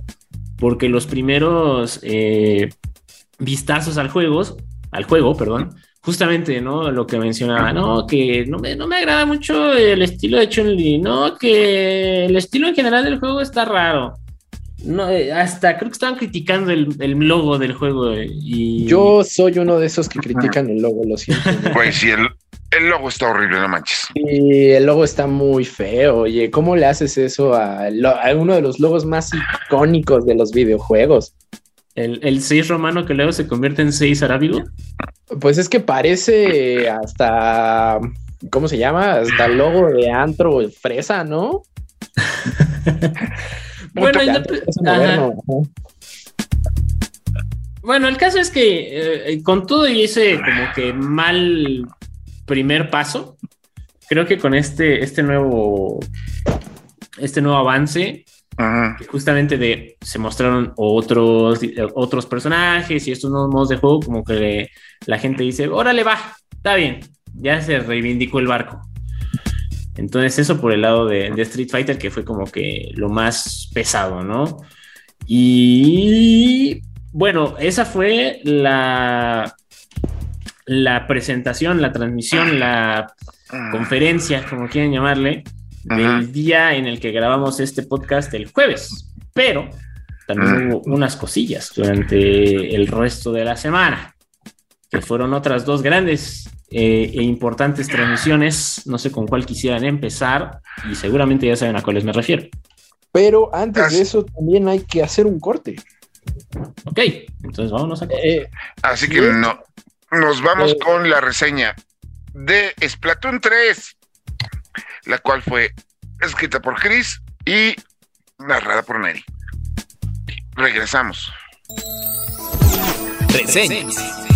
S4: porque los primeros eh, vistazos al juego, al juego, perdón, justamente, ¿no? Lo que mencionaba, no, que no me, no me agrada mucho el estilo de Chun-Li, no, que el estilo en general del juego está raro. No, eh, hasta creo que estaban criticando el, logo del juego. Eh, y...
S1: Yo soy uno de esos que critican el logo, lo siento.
S3: Pues sí, el, logo está horrible, no manches.
S1: Y el logo está muy feo. Oye, ¿cómo le haces eso a, uno de los logos más icónicos de los videojuegos?
S4: ¿El, el 6 romano que luego se convierte en 6 arábigo?
S1: Pues es que parece hasta. ¿Cómo se llama? Hasta el logo de antro fresa, ¿no?
S4: Bueno, Bueno, el caso es que eh, con todo y ese como que mal primer paso, creo que con este, este nuevo este nuevo avance, justamente de se mostraron otros, otros personajes y estos nuevos modos de juego, como que la gente dice, órale va, está bien, ya se reivindicó el barco. Entonces eso por el lado de, de Street Fighter, que fue como que lo más pesado, ¿no? Y bueno, esa fue la, la presentación, la transmisión, la ah. conferencia, como quieren llamarle, del día en el que grabamos este podcast el jueves. Pero también hubo unas cosillas durante el resto de la semana, que fueron otras dos grandes eh, e importantes transmisiones. No sé con cuál quisieran empezar y seguramente ya saben a cuáles me refiero.
S1: Pero antes de eso también hay que hacer un corte.
S4: Ok, entonces vámonos a...
S3: Eh, Así que no, nos vamos eh, con la reseña de Splatoon 3, la cual fue escrita por Chris y narrada por Neri. Regresamos.
S2: Reseñas.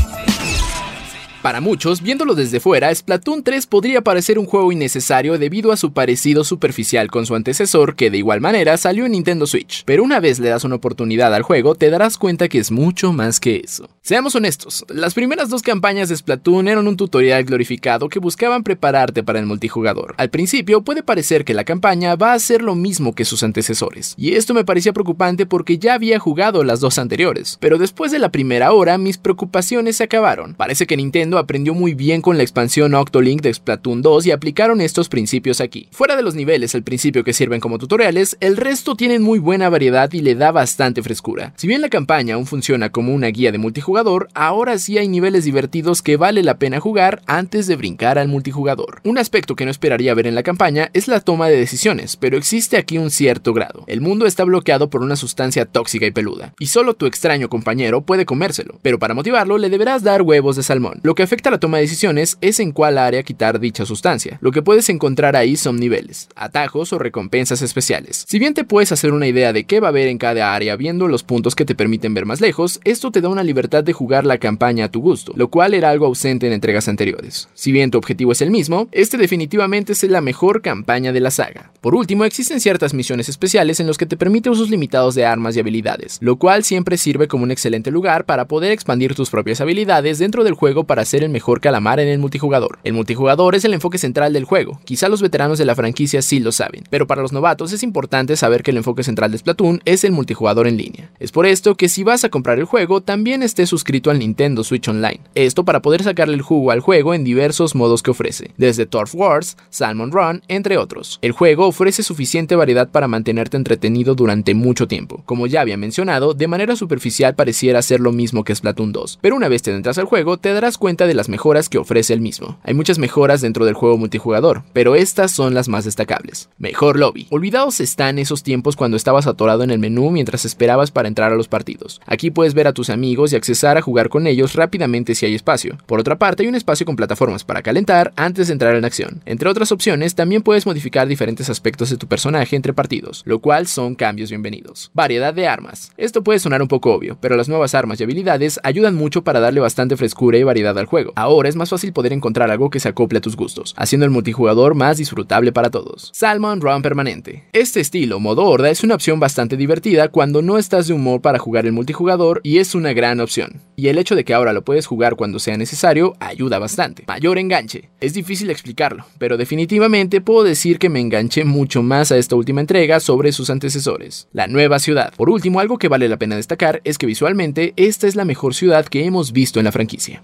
S2: Para muchos, viéndolo desde fuera, Splatoon 3 podría parecer un juego innecesario debido a su parecido superficial con su antecesor, que de igual manera salió en Nintendo Switch. Pero una vez le das una oportunidad al juego, te darás cuenta que es mucho más que eso. Seamos honestos, las primeras dos campañas de Splatoon eran un tutorial glorificado que buscaban prepararte para el multijugador. Al principio puede parecer que la campaña va a ser lo mismo que sus antecesores, y esto me parecía preocupante porque ya había jugado las dos anteriores, pero después de la primera hora mis preocupaciones se acabaron. Parece que Nintendo aprendió muy bien con la expansión Octolink de Splatoon 2 y aplicaron estos principios aquí. Fuera de los niveles al principio que sirven como tutoriales, el resto tienen muy buena variedad y le da bastante frescura. Si bien la campaña aún funciona como una guía de multijugador, ahora sí hay niveles divertidos que vale la pena jugar antes de brincar al multijugador. Un aspecto que no esperaría ver en la campaña es la toma de decisiones, pero existe aquí un cierto grado. El mundo está bloqueado por una sustancia tóxica y peluda, y solo tu extraño compañero puede comérselo, pero para motivarlo le deberás dar huevos de salmón. Lo que afecta a la toma de decisiones es en cuál área quitar dicha sustancia. Lo que puedes encontrar ahí son niveles, atajos o recompensas especiales. Si bien te puedes hacer una idea de qué va a haber en cada área viendo los puntos que te permiten ver más lejos, esto te da una libertad de jugar la campaña a tu gusto, lo cual era algo ausente en entregas anteriores. Si bien tu objetivo es el mismo, este definitivamente es la mejor campaña de la saga. Por último, existen ciertas misiones especiales en los que te permite usos limitados de armas y habilidades, lo cual siempre sirve como un excelente lugar para poder expandir tus propias habilidades dentro del juego para ser el mejor calamar en el multijugador. El multijugador es el enfoque central del juego, quizá los veteranos de la franquicia sí lo saben, pero para los novatos es importante saber que el enfoque central de Splatoon es el multijugador en línea. Es por esto que si vas a comprar el juego, también estés suscrito al Nintendo Switch Online. Esto para poder sacarle el jugo al juego en diversos modos que ofrece, desde Turf Wars, Salmon Run, entre otros. El juego ofrece suficiente variedad para mantenerte entretenido durante mucho tiempo. Como ya había mencionado, de manera superficial pareciera ser lo mismo que Splatoon 2, pero una vez te entras al juego te darás cuenta de las mejoras que ofrece el mismo. Hay muchas mejoras dentro del juego multijugador, pero estas son las más destacables. Mejor lobby. Olvidados están esos tiempos cuando estabas atorado en el menú mientras esperabas para entrar a los partidos. Aquí puedes ver a tus amigos y accesar a jugar con ellos rápidamente si hay espacio. Por otra parte, hay un espacio con plataformas para calentar antes de entrar en acción. Entre otras opciones, también puedes modificar diferentes aspectos de tu personaje entre partidos, lo cual son cambios bienvenidos. Variedad de armas. Esto puede sonar un poco obvio, pero las nuevas armas y habilidades ayudan mucho para darle bastante frescura y variedad al juego. Ahora es más fácil poder encontrar algo que se acople a tus gustos, haciendo el multijugador más disfrutable para todos. Salmon Run Permanente. Este estilo, modo horda, es una opción bastante divertida cuando no estás de humor para jugar el multijugador y es una gran opción. Y el hecho de que ahora lo puedes jugar cuando sea necesario ayuda bastante. Mayor enganche. Es difícil explicarlo, pero definitivamente puedo decir que me enganché mucho más a esta última entrega sobre sus antecesores. La nueva ciudad. Por último, algo que vale la pena destacar es que visualmente esta es la mejor ciudad que hemos visto en la franquicia.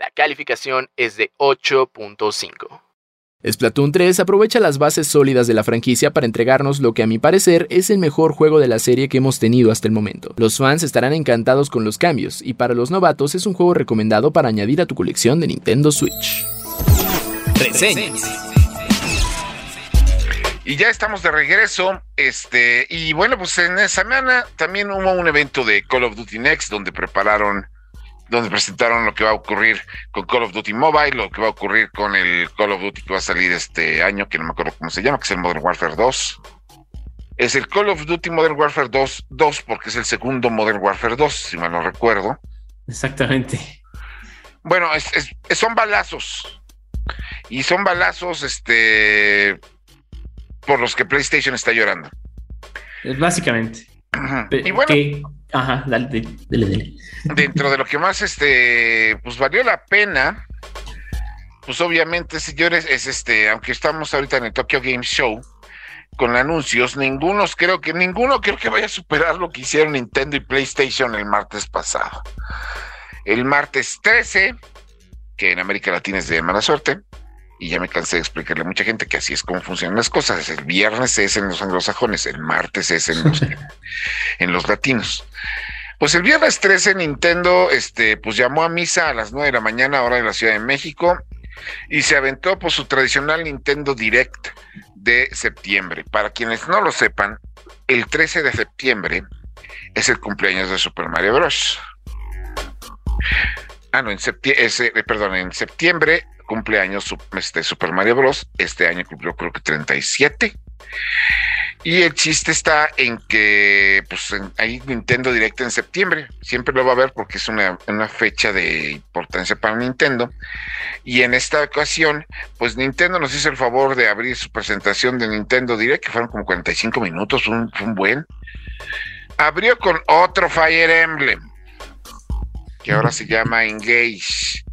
S2: La calificación es de 8.5. Splatoon 3 aprovecha las bases sólidas de la franquicia para entregarnos lo que a mi parecer es el mejor juego de la serie que hemos tenido hasta el momento. Los fans estarán encantados con los cambios y para los novatos es un juego recomendado para añadir a tu colección de Nintendo Switch.
S3: Reseñas. Y ya estamos de regreso. Este, y bueno, pues en esa semana también hubo un evento de Call of Duty Next donde prepararon donde presentaron lo que va a ocurrir con Call of Duty Mobile, lo que va a ocurrir con el Call of Duty que va a salir este año, que no me acuerdo cómo se llama, que es el Modern Warfare 2. Es el Call of Duty Modern Warfare 2, 2 porque es el segundo Modern Warfare 2, si mal no recuerdo.
S4: Exactamente.
S3: Bueno, son balazos. Y son balazos, este, por los que PlayStation está llorando.
S4: Básicamente.
S3: Y bueno, ajá, dale, dale, Dentro de lo que más, este, pues valió la pena, pues obviamente, señores, es este, aunque estamos ahorita en el Tokyo Game Show con anuncios, ninguno creo que ninguno creo que vaya a superar lo que hicieron Nintendo y PlayStation el martes pasado. El martes 13, que en América Latina es de mala suerte, y ya me cansé de explicarle a mucha gente que así es como funcionan las cosas. El viernes es en los anglosajones, el martes es en los, en los latinos. Pues el viernes 13 Nintendo este, pues llamó a misa a las 9 de la mañana, hora de la Ciudad de México, y se aventó por su tradicional Nintendo Direct de septiembre. Para quienes no lo sepan, el 13 de septiembre es el cumpleaños de Super Mario Bros. Ah, no, en septiembre, eh, perdón, en septiembre cumpleaños este Super Mario Bros. Este año cumplió creo que 37. Y el chiste está en que, pues, ahí Nintendo Directo en septiembre. Siempre lo va a ver porque es una, una, fecha de importancia para Nintendo. Y en esta ocasión, pues Nintendo nos hizo el favor de abrir su presentación de Nintendo Direct, que fueron como 45 minutos, un, un buen. Abrió con otro Fire Emblem, que ahora se llama Engage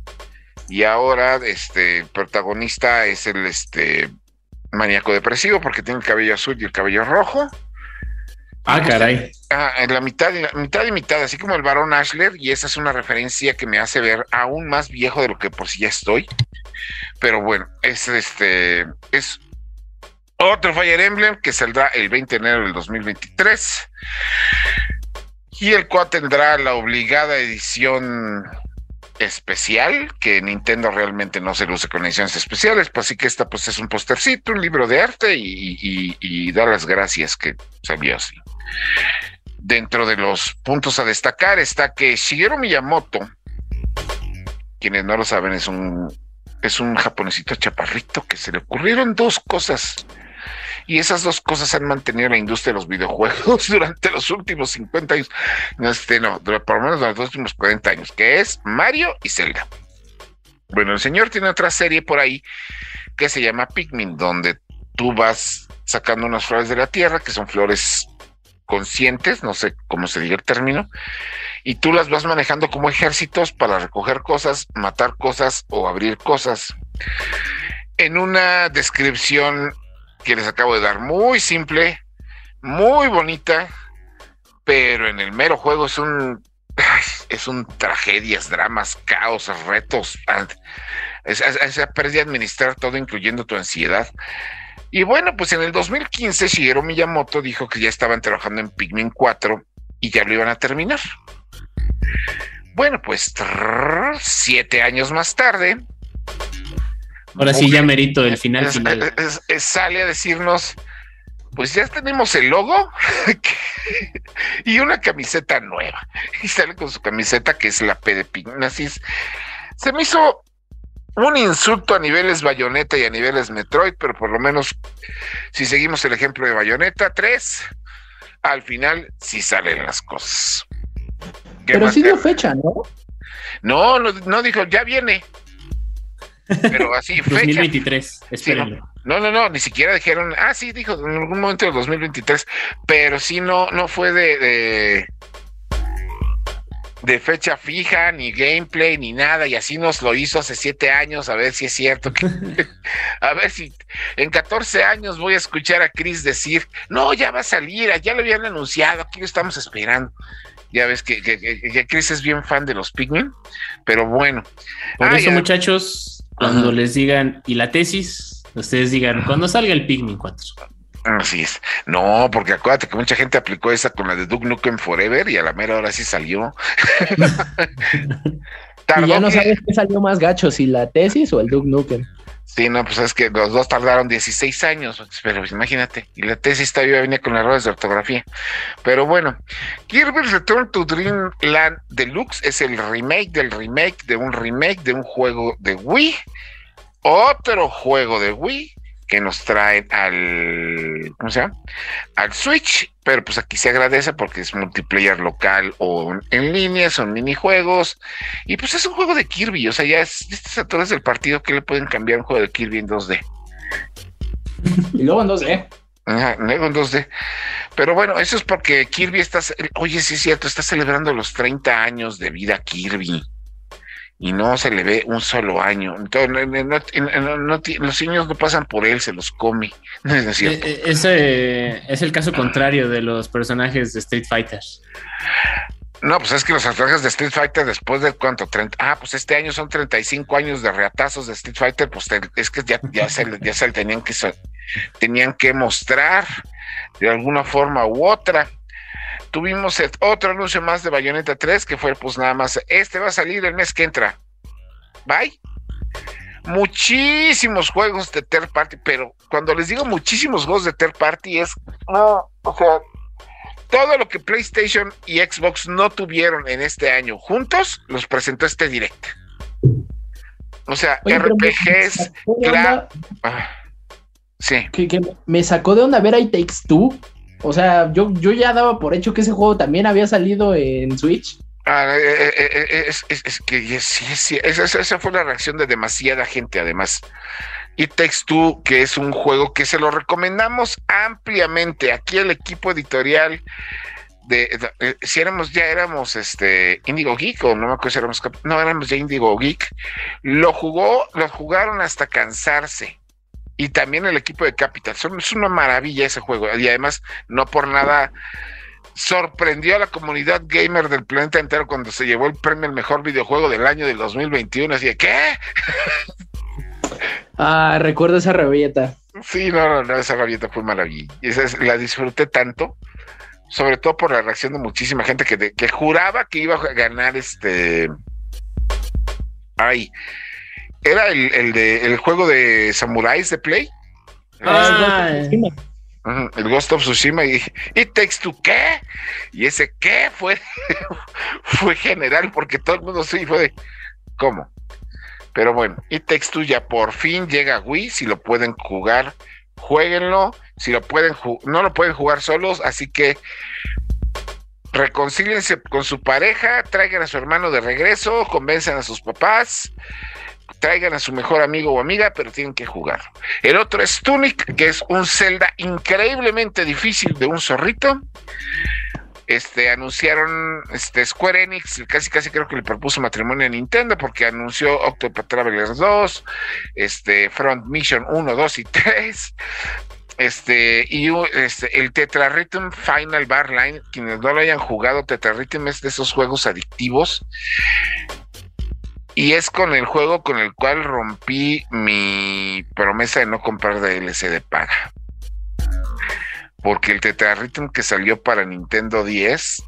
S3: y ahora este el protagonista es el este maníaco depresivo porque tiene el cabello azul y el cabello rojo.
S4: Ah, caray.
S3: Ah, en la mitad, y mitad y mitad, así como el varón Ashler, y esa es una referencia que me hace ver aún más viejo de lo que por sí ya estoy. Pero bueno, es este, es otro Fire Emblem que saldrá el 20 de enero del 2023. Y el cual tendrá la obligada edición especial, que Nintendo realmente no se luce con ediciones especiales, pues así que esta pues es un postercito, un libro de arte y, da las gracias que salió así. Dentro de los puntos a destacar está que Shigeru Miyamoto, quienes no lo saben, es un, es un japonesito chaparrito que se le ocurrieron dos cosas y esas dos cosas han mantenido la industria de los videojuegos durante los últimos 50 años, este, no, por lo menos los últimos 40 años, que es Mario y Zelda. Bueno, el señor tiene otra serie por ahí que se llama Pikmin, donde tú vas sacando unas flores de la tierra, que son flores conscientes, no sé cómo se diga el término, y tú las vas manejando como ejércitos para recoger cosas, matar cosas o abrir cosas. En una descripción que les acabo de dar, muy simple, muy bonita, pero en el mero juego es un es un tragedias, dramas, caos, retos. Se aprende a administrar todo, incluyendo tu ansiedad. Y bueno, pues en el 2015 Shigeru Miyamoto dijo que ya estaban trabajando en Pikmin 4 y ya lo iban a terminar. Bueno, pues siete años más tarde,
S4: Ahora sí, ya merito el final. final.
S3: sale a decirnos, pues ya tenemos el logo y una camiseta nueva. Y sale con su camiseta que es la P de Pignasis. Se me hizo un insulto a niveles Bayonetta y a niveles Metroid, pero por lo menos si seguimos el ejemplo de Bayonetta 3, al final sí salen las cosas.
S1: Pero sí dio fecha, ¿no?
S3: No, no dijo, ya viene. Pero así,
S4: fecha. 2023,
S3: espérenlo. no, no, no, ni siquiera dijeron, ah, sí, dijo en algún momento del 2023, pero sí no, no fue de, de, fecha fija, ni gameplay, ni nada, y así nos lo hizo hace siete años, a ver si es cierto. a ver si en 14 años voy a escuchar a Chris decir, no, ya va a salir, ya lo habían anunciado, aquí lo estamos esperando. Ya ves que, que, Chris es bien fan de los Pikmin, pero bueno.
S4: Por eso, muchachos, cuando les digan, ¿y la tesis? Ustedes digan, cuando salga el Pikmin 4.
S3: Así es. No, porque acuérdate que mucha gente aplicó esa con la de Duke Nukem Forever y a la mera hora sí salió.
S1: y ya no sabes qué salió más gacho, si la tesis o el Duke Nukem.
S3: Sí, no, pues es que los dos tardaron 16 años, pero imagínate, y la tesis todavía venía con errores de ortografía. Pero bueno, Kirby Return to Dreamland Deluxe es el remake del remake de un remake de un juego de Wii, otro juego de Wii que nos traen al, ¿cómo se llama? Al Switch, pero pues aquí se agradece porque es multiplayer local o en línea, son minijuegos, y pues es un juego de Kirby, o sea, ya es, estas alturas del partido que le pueden cambiar un juego de Kirby en 2D.
S1: Y luego en 2D.
S3: Ajá, luego en 2D. Pero bueno, eso es porque Kirby está, oye, sí es cierto, está celebrando los 30 años de vida Kirby y no se le ve un solo año. Entonces, los niños no pasan por él, se los come.
S4: es e, Ese es el caso contrario de los personajes de Street Fighter.
S3: No, pues es que los personajes de Street Fighter después de cuánto, 30, ah, pues este año son 35 años de reatazos de Street Fighter, pues es que ya, ya, se, ya se tenían que tenían que mostrar de alguna forma u otra. Tuvimos otro anuncio más de Bayonetta 3, que fue pues nada más, este va a salir el mes que entra. Bye. Muchísimos juegos de third party, pero cuando les digo muchísimos juegos de third party es, no, o sea, todo lo que PlayStation y Xbox no tuvieron en este año juntos, los presentó este directo. O sea, RPGs, claro. Ah,
S1: sí. Que, me sacó de onda ver ahí Takes Two o sea, yo, yo ya daba por hecho que ese juego también había salido en Switch.
S3: Ah, eh, eh, eh, es, que sí, sí, esa, fue la reacción de demasiada gente, además. Y Text Two, que es un juego que se lo recomendamos ampliamente. Aquí el equipo editorial de, si éramos ya éramos este Indigo Geek o no me acuerdo si éramos no éramos ya Indigo Geek, lo jugó, lo jugaron hasta cansarse y también el equipo de Capital. Son, es una maravilla ese juego. Y además, no por nada sorprendió a la comunidad gamer del planeta entero cuando se llevó el premio al mejor videojuego del año del 2021. Así de, ¿qué?
S1: Ah, recuerdo esa rabieta.
S3: Sí, no, no, esa rabieta fue maravilla. Y esa la disfruté tanto, sobre todo por la reacción de muchísima gente que, que juraba que iba a ganar este. Ay, era el, el, de, el juego de samuráis de Play.
S1: Ah,
S3: el Ghost of Tsushima. Y, y Takes qué y ese qué fue fue general porque todo el mundo sí fue de ¿cómo? Pero bueno, y Takes ya por fin llega a Wii, si lo pueden jugar, jueguenlo, si lo pueden no lo pueden jugar solos, así que reconcíliense con su pareja, traigan a su hermano de regreso, convenzan a sus papás, traigan a su mejor amigo o amiga, pero tienen que jugar. El otro es Tunic, que es un Zelda increíblemente difícil de un zorrito. Este anunciaron este Square Enix, casi casi creo que le propuso matrimonio a Nintendo porque anunció Octopath Travelers 2, este Front Mission 1, 2 y 3. Este, y este, el Tetra Rhythm Final Bar Line, quienes no lo hayan jugado, Tetra Rhythm es de esos juegos adictivos y es con el juego con el cual rompí mi promesa de no comprar DLC de paga. Porque el Tetra Rhythm que salió para Nintendo 10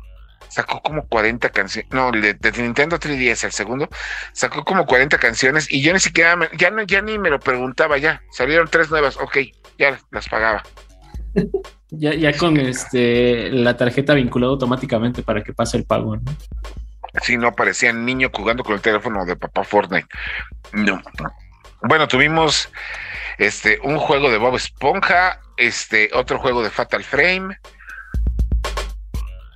S3: sacó como 40 canciones. No, el de, Nintendo 3DS, el segundo, sacó como 40 canciones y yo ni siquiera, ya, no, ya ni me lo preguntaba ya. Salieron tres nuevas, ok, ya las pagaba.
S4: ya, ya con este la tarjeta vinculada automáticamente para que pase el pago, ¿no?
S3: Sí, no parecía niño jugando con el teléfono de papá Fortnite. No. Bueno, tuvimos este un juego de Bob Esponja, este otro juego de Fatal Frame,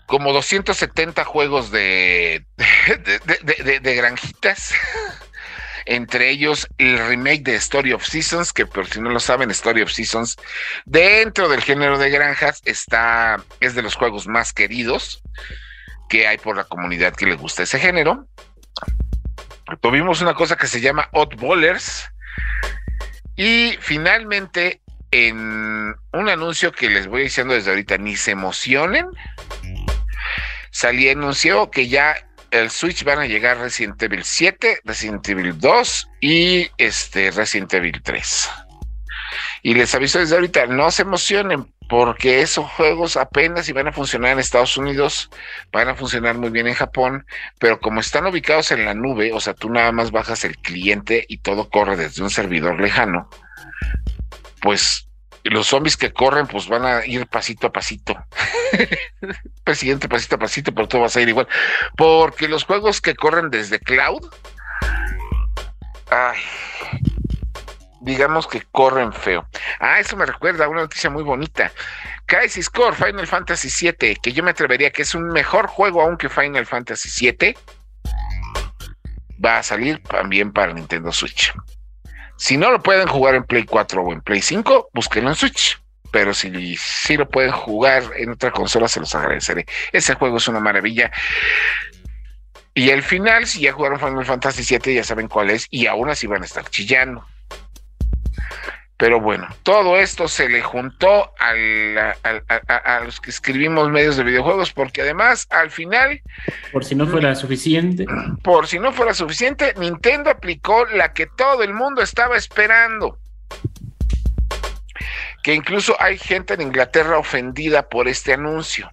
S3: como 270 juegos de, de, granjitas. Entre ellos el remake de Story of Seasons, que por si no lo saben, Story of Seasons, dentro del género de granjas, está, es de los juegos más queridos que hay por la comunidad que le gusta ese género. Tuvimos una cosa que se llama Bowlers Y finalmente, en un anuncio que les voy diciendo desde ahorita, ni se emocionen, salí anunció que ya el Switch van a llegar Resident Evil 7, Resident Evil 2 y este Resident Evil 3. Y les aviso desde ahorita, no se emocionen porque esos juegos apenas iban a funcionar en Estados Unidos, van a funcionar muy bien en Japón, pero como están ubicados en la nube, o sea, tú nada más bajas el cliente y todo corre desde un servidor lejano, pues los zombies que corren, pues van a ir pasito a pasito. Presidente, pasito a pasito, pero todo va a ir igual. Porque los juegos que corren desde cloud, ay, digamos que corren feo. Ah, eso me recuerda a una noticia muy bonita. Crisis Core Final Fantasy VII, que yo me atrevería que es un mejor juego aún que Final Fantasy VII, va a salir también para Nintendo Switch. Si no lo pueden jugar en Play 4 o en Play 5, búsquenlo en Switch. Pero si, si lo pueden jugar en otra consola, se los agradeceré. Ese juego es una maravilla. Y el final, si ya jugaron Final Fantasy VII, ya saben cuál es, y aún así van a estar chillando. Pero bueno, todo esto se le juntó a, los que escribimos medios de videojuegos, porque además al final...
S4: Por si no fuera suficiente.
S3: Por si no fuera suficiente, Nintendo aplicó la que todo el mundo estaba esperando. Que incluso hay gente en Inglaterra ofendida por este anuncio.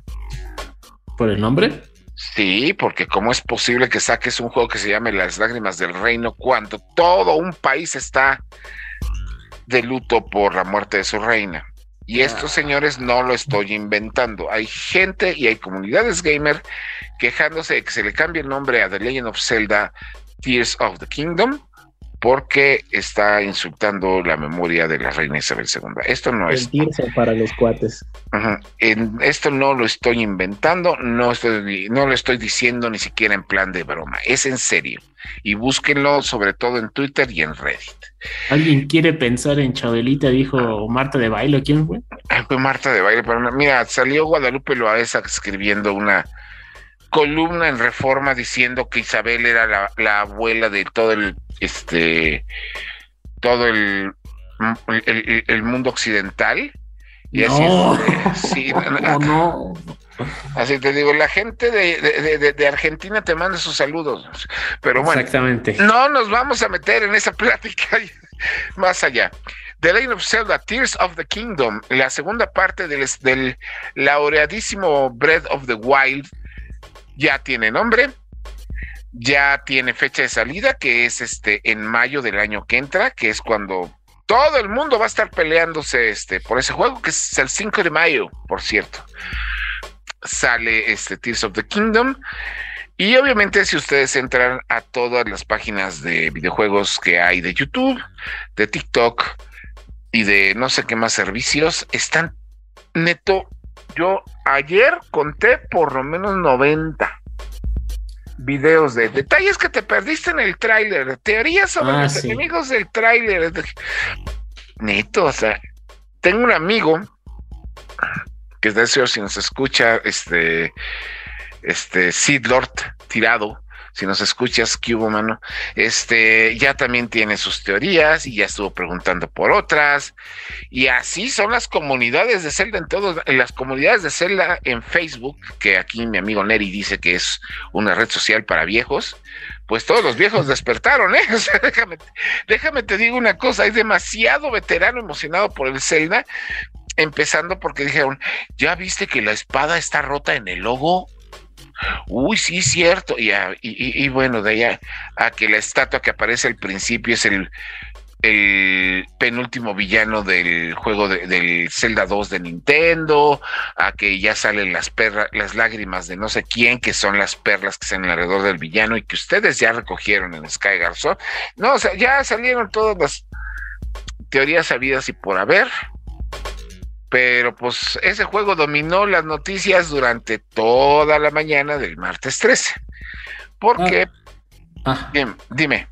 S4: ¿Por el nombre?
S3: Sí, porque cómo es posible que saques un juego que se llame Las lágrimas del reino cuando todo un país está de luto por la muerte de su reina. Y estos señores no lo estoy inventando. Hay gente y hay comunidades gamer quejándose de que se le cambie el nombre a The Legend of Zelda Tears of the Kingdom porque está insultando la memoria de la reina Isabel II. Esto no es.
S1: para los cuates.
S3: en, esto no lo estoy inventando, no, estoy, no lo estoy diciendo ni siquiera en plan de broma, es en serio. Y búsquenlo sobre todo en Twitter y en Reddit.
S4: ¿Alguien quiere pensar en Chabelita? Dijo Marta de Baile. ¿Quién fue?
S3: fue Marta de Baile. Pero mira, salió Guadalupe Loaesa escribiendo una columna en Reforma diciendo que Isabel era la, abuela de todo el este todo el, el, mundo occidental. Y así, sí, no. Así te digo, la gente de, de, Argentina te manda sus saludos. Pero bueno,
S4: Exactamente.
S3: no nos vamos a meter en esa plática más allá. The Legend of Zelda, Tears of the Kingdom, la segunda parte del, del laureadísimo Breath of the Wild, ya tiene nombre, ya tiene fecha de salida, que es este en mayo del año que entra, que es cuando todo el mundo va a estar peleándose este, por ese juego, que es el 5 de mayo, por cierto sale este Tears of the Kingdom. Y obviamente si ustedes entran a todas las páginas de videojuegos que hay de YouTube, de TikTok y de no sé qué más servicios, están neto. Yo ayer conté por lo menos 90 videos de detalles que te perdiste en el tráiler, teorías sobre ah, los enemigos del tráiler. Neto, o sea, tengo un amigo que es de si nos escucha, este, este, Sid Lord tirado, si nos escuchas, que hubo, mano, este, ya también tiene sus teorías y ya estuvo preguntando por otras, y así son las comunidades de Zelda en todos, en las comunidades de Zelda en Facebook, que aquí mi amigo Neri dice que es una red social para viejos, pues todos los viejos despertaron, ¿eh? O sea, déjame, déjame te digo una cosa, hay demasiado veterano emocionado por el Zelda empezando porque dijeron, ¿ya viste que la espada está rota en el logo? Uy, sí, cierto. Y, bueno, de allá a que la estatua que aparece al principio es el, penúltimo villano del juego del Zelda 2 de Nintendo, a que ya salen las perras, las lágrimas de no sé quién, que son las perlas que están alrededor del villano y que ustedes ya recogieron en Sky Garzo. No, o sea, ya salieron todas las teorías sabidas y por haber pero pues ese juego dominó las noticias durante toda la mañana del martes 13. Porque, ah. ah. dime,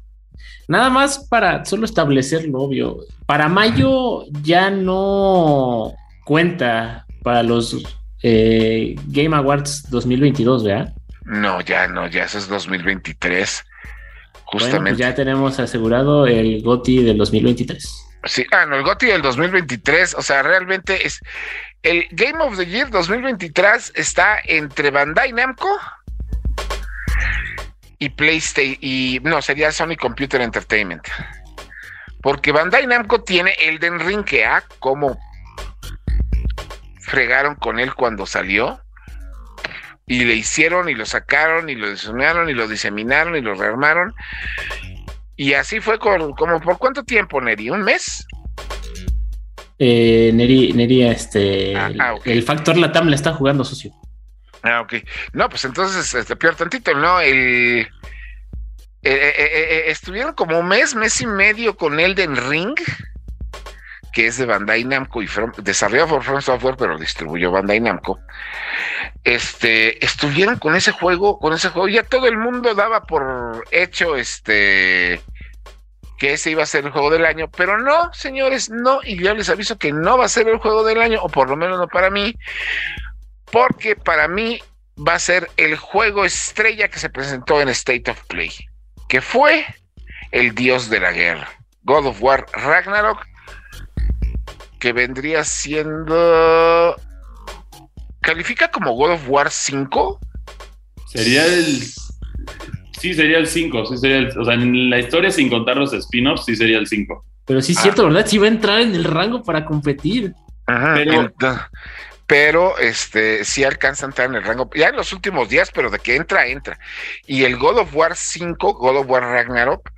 S4: Nada más para solo establecer lo obvio. Para mayo ya no cuenta para los eh, Game Awards 2022, ¿verdad?
S3: No, ya no, ya eso es 2023.
S4: Pues Justamente. ya tenemos asegurado el GOTI del 2023.
S3: Sí, ah, no, el GOTY del 2023, o sea, realmente es el Game of the Year 2023 está entre Bandai Namco y PlayStation y no, sería Sony Computer Entertainment. Porque Bandai Namco tiene Elden Ring que ah, como fregaron con él cuando salió y le hicieron y lo sacaron y lo diseñaron y lo diseminaron y lo rearmaron y así fue como por cuánto tiempo, Neri, ¿un mes?
S4: Eh, Neri, Neri, este, ah, ah, el factor Latam le está jugando socio.
S3: Ah, ok. No, pues entonces, este, peor tantito, ¿no? El, eh, eh, eh, estuvieron como un mes, mes y medio con Elden Ring, que es de Bandai Namco y desarrollado por From Software, pero distribuyó Bandai Namco. Este, estuvieron con ese juego, con ese juego, ya todo el mundo daba por hecho este que ese iba a ser el juego del año, pero no, señores, no, y yo les aviso que no va a ser el juego del año, o por lo menos no para mí, porque para mí va a ser el juego estrella que se presentó en State of Play, que fue el dios de la guerra, God of War Ragnarok, que vendría siendo... ¿Califica como God of War 5?
S5: Sería el... Sí, sería el 5, sí sería el... O sea, en la historia sin contar los spin-offs, sí sería el 5.
S4: Pero sí es cierto. ¿verdad? Sí va a entrar en el rango para competir.
S3: Ajá, pero, pero este sí alcanza a entrar en el rango, ya en los últimos días, pero de que entra, entra. Y el God of War 5, God of War Ragnarok,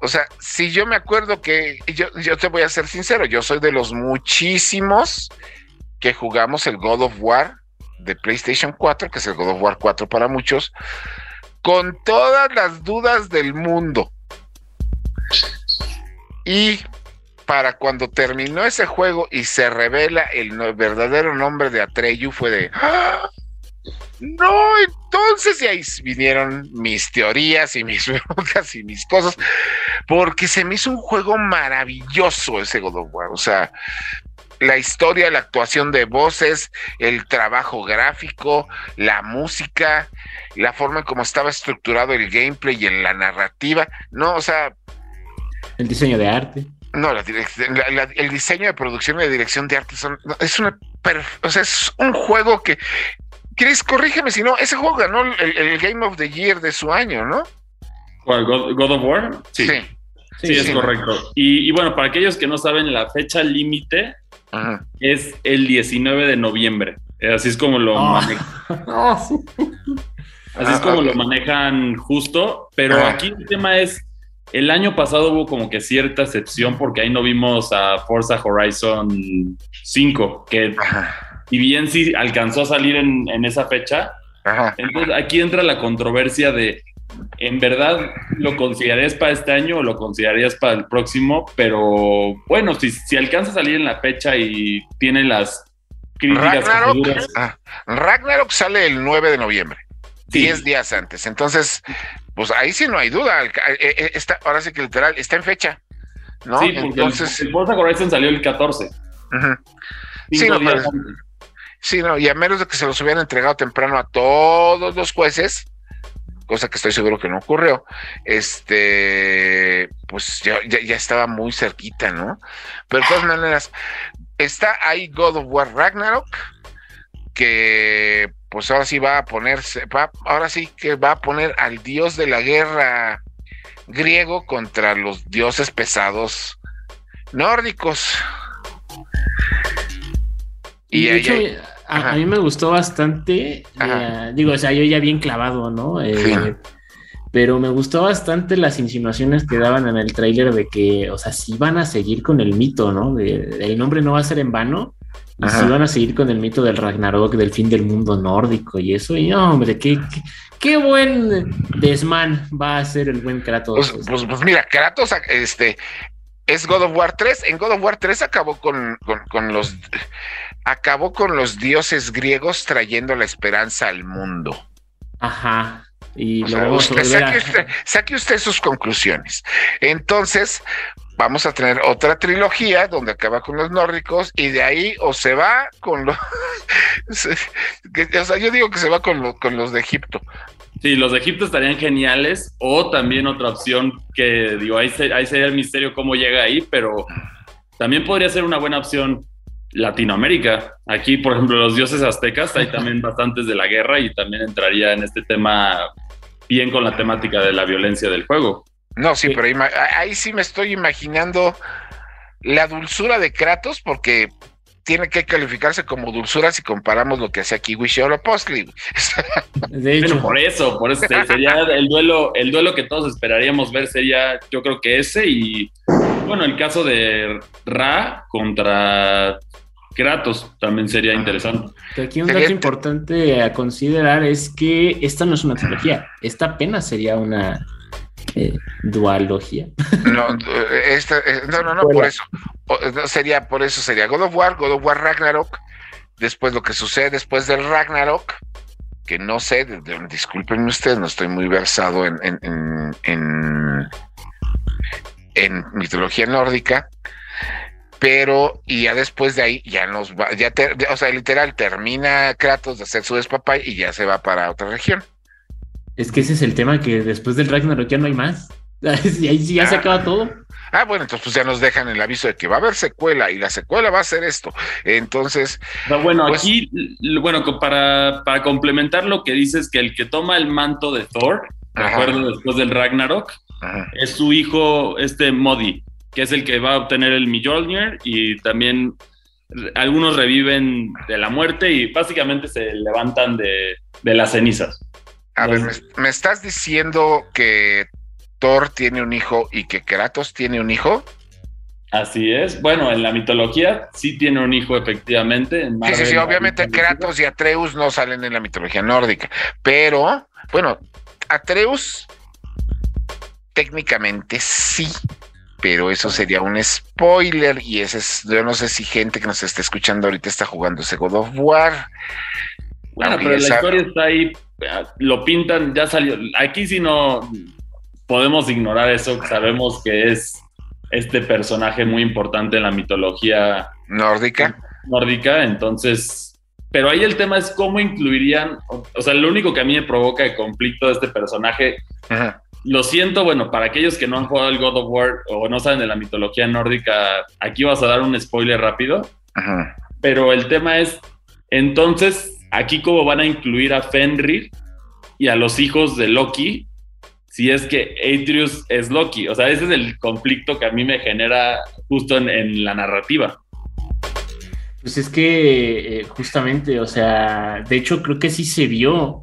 S3: o sea, si yo me acuerdo que, yo, yo te voy a ser sincero, yo soy de los muchísimos que jugamos el God of War de PlayStation 4, que es el God of War 4 para muchos, con todas las dudas del mundo. Y para cuando terminó ese juego y se revela el verdadero nombre de Atreyu, fue de. No, entonces y ahí vinieron mis teorías y mis preguntas y mis cosas, porque se me hizo un juego maravilloso ese God of War. O sea, la historia, la actuación de voces, el trabajo gráfico, la música, la forma en cómo estaba estructurado el gameplay y en la narrativa. No, o sea.
S4: El diseño de arte.
S3: No, el diseño de producción y de dirección de arte son, es una. O sea, es un juego que Chris, corrígeme si no, ese juego ganó el, Game of the Year de su año, ¿no?
S5: ¿Cuál? God, of War? Sí. Sí, es correcto. Y, bueno, para aquellos que no saben, la fecha límite es el 19 de noviembre. Así es como lo ah. manejan. Así es ah, como lo manejan justo. Pero aquí el tema es. El año pasado hubo como que cierta excepción porque ahí no vimos a Forza Horizon 5, que y bien sí alcanzó a salir en, esa fecha. Entonces aquí entra la controversia de, ¿en verdad lo considerarías para este año o lo considerarías para el próximo? Pero bueno, si, si alcanza a salir en la fecha y tiene las críticas
S3: Ragnarok, ah, Ragnarok sale el 9 de noviembre, 10 días antes. Entonces, pues ahí sí no hay duda. Eh, eh, está, ahora sí que literal está en fecha. ¿no?
S5: Sí, Entonces, el, el Forza Horizon salió el 14.
S3: Sí, no, Sí, no, y a menos de que se los hubieran entregado temprano a todos los jueces, cosa que estoy seguro que no ocurrió, este, pues ya, ya, estaba muy cerquita, ¿no? Pero de todas maneras, está ahí God of War Ragnarok, que pues ahora sí va a ponerse, va, ahora sí que va a poner al dios de la guerra griego contra los dioses pesados nórdicos.
S4: Y, de hecho, a, mí me gustó bastante. Eh, digo, o sea, yo ya bien clavado, ¿no? Eh, pero me gustó bastante las insinuaciones que daban en el tráiler de que, o sea, si van a seguir con el mito, ¿no? el nombre no va a ser en vano. Y si van a seguir con el mito del Ragnarok, del fin del mundo nórdico y eso. Y no, hombre, qué, qué, buen desmán va a ser el buen Kratos.
S3: Pues, pues, pues mira, Kratos, este, es God of War 3. En God of War 3 acabó con, los acabó con los dioses griegos trayendo la esperanza al mundo.
S4: Ajá.
S3: Y saque, usted, sus conclusiones. Entonces, vamos a tener otra trilogía donde acaba con los nórdicos y de ahí o se va con los... o sea, yo digo que se va con, con los de Egipto.
S5: Sí, los de Egipto estarían geniales. O también otra opción que digo, ahí, ahí sería el misterio cómo llega ahí, pero también podría ser una buena opción Latinoamérica. Aquí, por ejemplo, los dioses aztecas, hay también bastantes de la guerra y también entraría en este tema bien con la temática de la violencia del juego.
S3: No, sí, pero ahí sí me estoy imaginando la dulzura de Kratos, porque tiene que calificarse como dulzura si comparamos lo que hace aquí Wishoro Postly.
S5: De hecho, por eso, por eso sería el duelo, el duelo que todos esperaríamos ver sería, yo creo que ese y bueno, el caso de Ra contra Kratos también sería interesante.
S4: aquí un dato importante a considerar es que esta no es una trilogía, esta apenas sería una Eh, dualogía.
S3: No, esta, eh, no, no, no, por eso. Sería, por eso sería God of War, God of War Ragnarok. Después lo que sucede después del Ragnarok, que no sé, disculpenme ustedes, no estoy muy versado en, en, en, en mitología nórdica pero y ya después de ahí ya nos va, ya o sea, literal termina Kratos de hacer su despapay y ya se va para otra región.
S4: Es que ese es el tema que después del Ragnarok ya no hay más. Y ahí sí ya se acaba todo.
S3: Ah, bueno, entonces pues ya nos dejan el aviso de que va a haber secuela y la secuela va a ser esto. Entonces.
S5: bueno, pues aquí, bueno, para, para complementar lo que dices, que el que toma el manto de Thor, de acuerdo después del Ragnarok, es su hijo, este Modi que es el que va a obtener el Mjolnir y también algunos reviven de la muerte y básicamente se levantan de, las cenizas.
S3: A ver, ¿me, estás diciendo que Thor tiene un hijo y que Kratos tiene un hijo?
S5: Así es. Bueno, en la mitología sí tiene un hijo, efectivamente.
S3: sí, sí, sí. Obviamente Kratos y Atreus no salen en la mitología nórdica. Pero, bueno, Atreus técnicamente sí pero eso sería un spoiler y ese es, yo no sé si gente que nos está escuchando ahorita está jugando ese God of War.
S5: Bueno, pero la historia está ahí, lo pintan, ya salió. Aquí si no podemos ignorar eso, sabemos que es este personaje muy importante en la mitología
S3: nórdica.
S5: Nórdica, entonces, pero ahí el tema es cómo incluirían, o, sea, lo único que a mí me provoca el conflicto de este personaje Ajá lo siento, bueno, para aquellos que no han jugado el God of War o no saben de la mitología nórdica, aquí vas a dar un spoiler rápido. Pero el tema es, entonces, aquí cómo van a incluir a Fenrir y a los hijos de Loki, si es que Atreus es Loki. O sea, ese es el conflicto que a mí me genera justo en, la narrativa.
S4: Pues es que eh, justamente, o sea, de hecho creo que sí se vio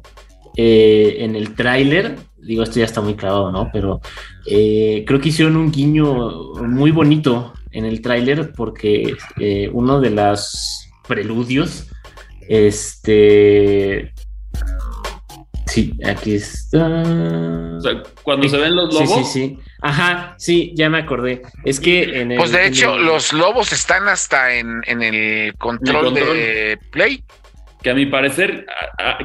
S4: eh, en el tráiler digo, esto ya está muy clavado, ¿no? Pero eh, creo que hicieron un guiño muy bonito en el tráiler porque uno de los preludios, este... Sí, aquí está.
S5: O sea, cuando se ven los lobos.
S4: Sí, sí, sí. Ajá, sí, ya me acordé. Es que en
S3: el. Pues de hecho, los lobos están hasta en, el, control de Play.
S5: Que a mi parecer,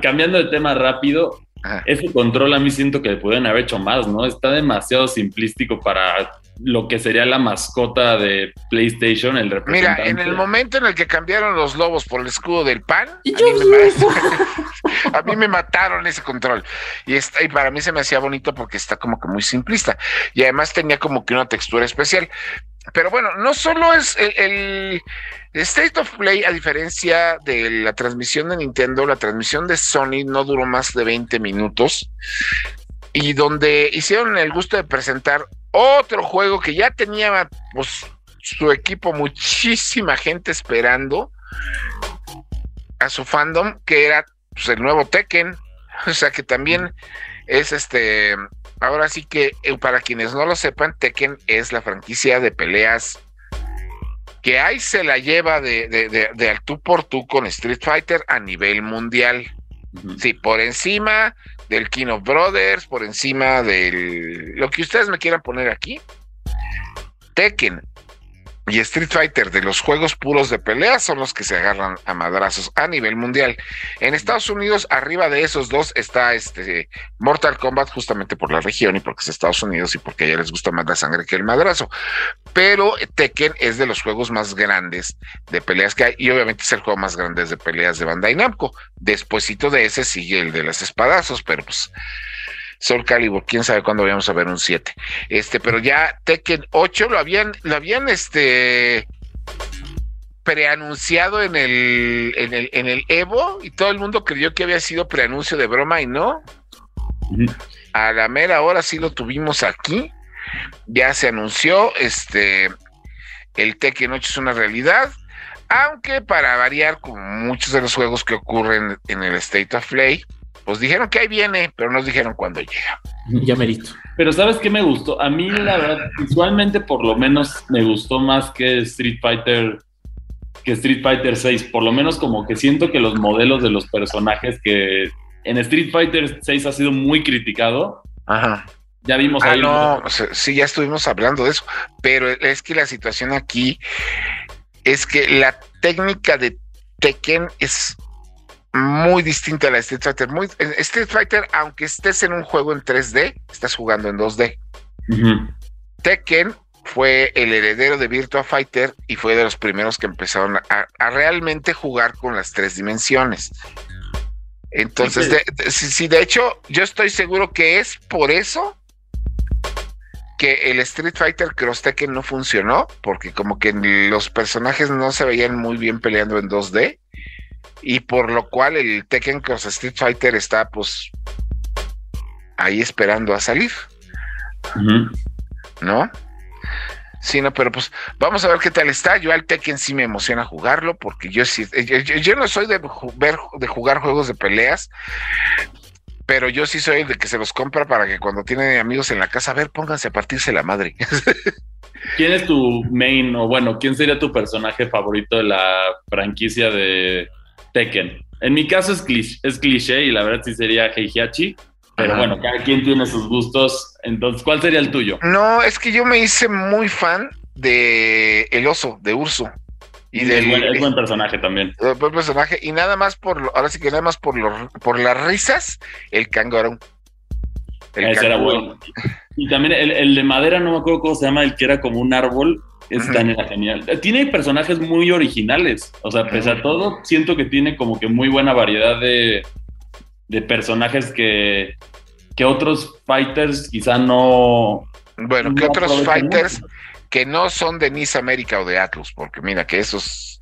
S5: cambiando de tema rápido, ese control a mí siento que le pueden haber hecho más, ¿no? Está demasiado simplístico para lo que sería la mascota de PlayStation, el representante.
S3: Mira, en el momento en el que cambiaron los lobos por el escudo del pan, a, mí me, mataron ese control. Y, está, y para mí se me hacía bonito porque está como que muy simplista. Y además tenía como que una textura especial. Pero bueno, no solo es el State of Play, a diferencia de la transmisión de Nintendo, la transmisión de Sony no duró más de 20 minutos y donde hicieron el gusto de presentar otro juego que ya tenía pues, su equipo, muchísima gente esperando a su fandom, que era pues, el nuevo Tekken. O sea que también es este. Ahora sí que, eh, para quienes no lo sepan, Tekken es la franquicia de peleas que ahí se la lleva de, de, al tú por tú con Street Fighter a nivel mundial. Sí, por encima del King of Brothers, por encima del lo que ustedes me quieran poner aquí. Tekken y Street Fighter de los juegos puros de pelea son los que se agarran a madrazos a nivel mundial. En Estados Unidos, arriba de esos dos está este Mortal Kombat, justamente por la región y porque es Estados Unidos y porque a les gusta más la sangre que el madrazo. Pero Tekken es de los juegos más grandes de peleas que hay y obviamente es el juego más grande de peleas de Bandai Namco. Despuésito de ese sigue el de las espadazos, pero pues Soul Calibur, quién sabe cuándo vamos a ver un 7. Este, pero ya Tekken 8 lo habían, lo habían este preanunciado en el, en el, en el Evo y todo el mundo creyó que había sido preanuncio de broma y no. A la mera hora sí lo tuvimos aquí. Ya se anunció, este, el Tekken 8 es una realidad. Aunque para variar, como muchos de los juegos que ocurren en el State of Play, pues dijeron que ahí viene, pero nos dijeron cuándo llega.
S4: Ya merito.
S5: Pero ¿sabes qué me gustó? A mí, la verdad, visualmente por lo menos me gustó más que Street Fighter que Street Fighter 6. Por lo menos como que siento que los modelos de los personajes que en Street Fighter 6 ha sido muy criticado.
S3: Ajá.
S5: Ya vimos
S3: ah,
S5: ahí.
S3: No, sí, ya estuvimos hablando de eso, pero es que la situación aquí es que la técnica de Tekken es muy distinta a la de Street Fighter. Muy, Street Fighter, aunque estés en un juego en 3D, estás jugando en 2D. Tekken fue el heredero de Virtua Fighter y fue de los primeros que empezaron a, realmente jugar con las tres dimensiones. Entonces, sí, de, hecho, yo estoy seguro que es por eso que el Street Fighter Cross Tekken no funcionó, porque como que los personajes no se veían muy bien peleando en 2D, y por lo cual el Tekken Cross Street Fighter está pues ahí esperando a salir. ¿No? Sí, no, pero pues vamos a ver qué tal está. Yo al Tekken sí me emociona jugarlo porque yo sí, yo, no soy de, ver, de jugar juegos de peleas, pero yo sí soy el de que se los compra para que cuando tienen amigos en la casa, a ver, pónganse a partirse la madre.
S5: ¿Quién es tu main o bueno, quién sería tu personaje favorito de la franquicia de Tekken? En mi caso es cliché, es cliché y la verdad sí sería Heihachi. Pero bueno, cada quien tiene sus gustos. Entonces, ¿cuál sería el tuyo?
S3: No, es que yo me hice muy fan de El Oso, de Urso.
S5: Y es, buen, personaje también.
S3: Buen personaje. Y nada más por, ahora sí que nada más por, por las risas, el Kangaroo.
S5: Ese era bueno. Y también el, de madera, no me acuerdo cómo se llama, el que era como un árbol. También era genial. Tiene personajes muy originales. O sea, pese a todo, siento que tiene como que muy buena variedad de, de personajes que, que otros fighters quizá no.
S3: Bueno, que otros fighters que no son de Nice América o de Atlus, porque mira que esos,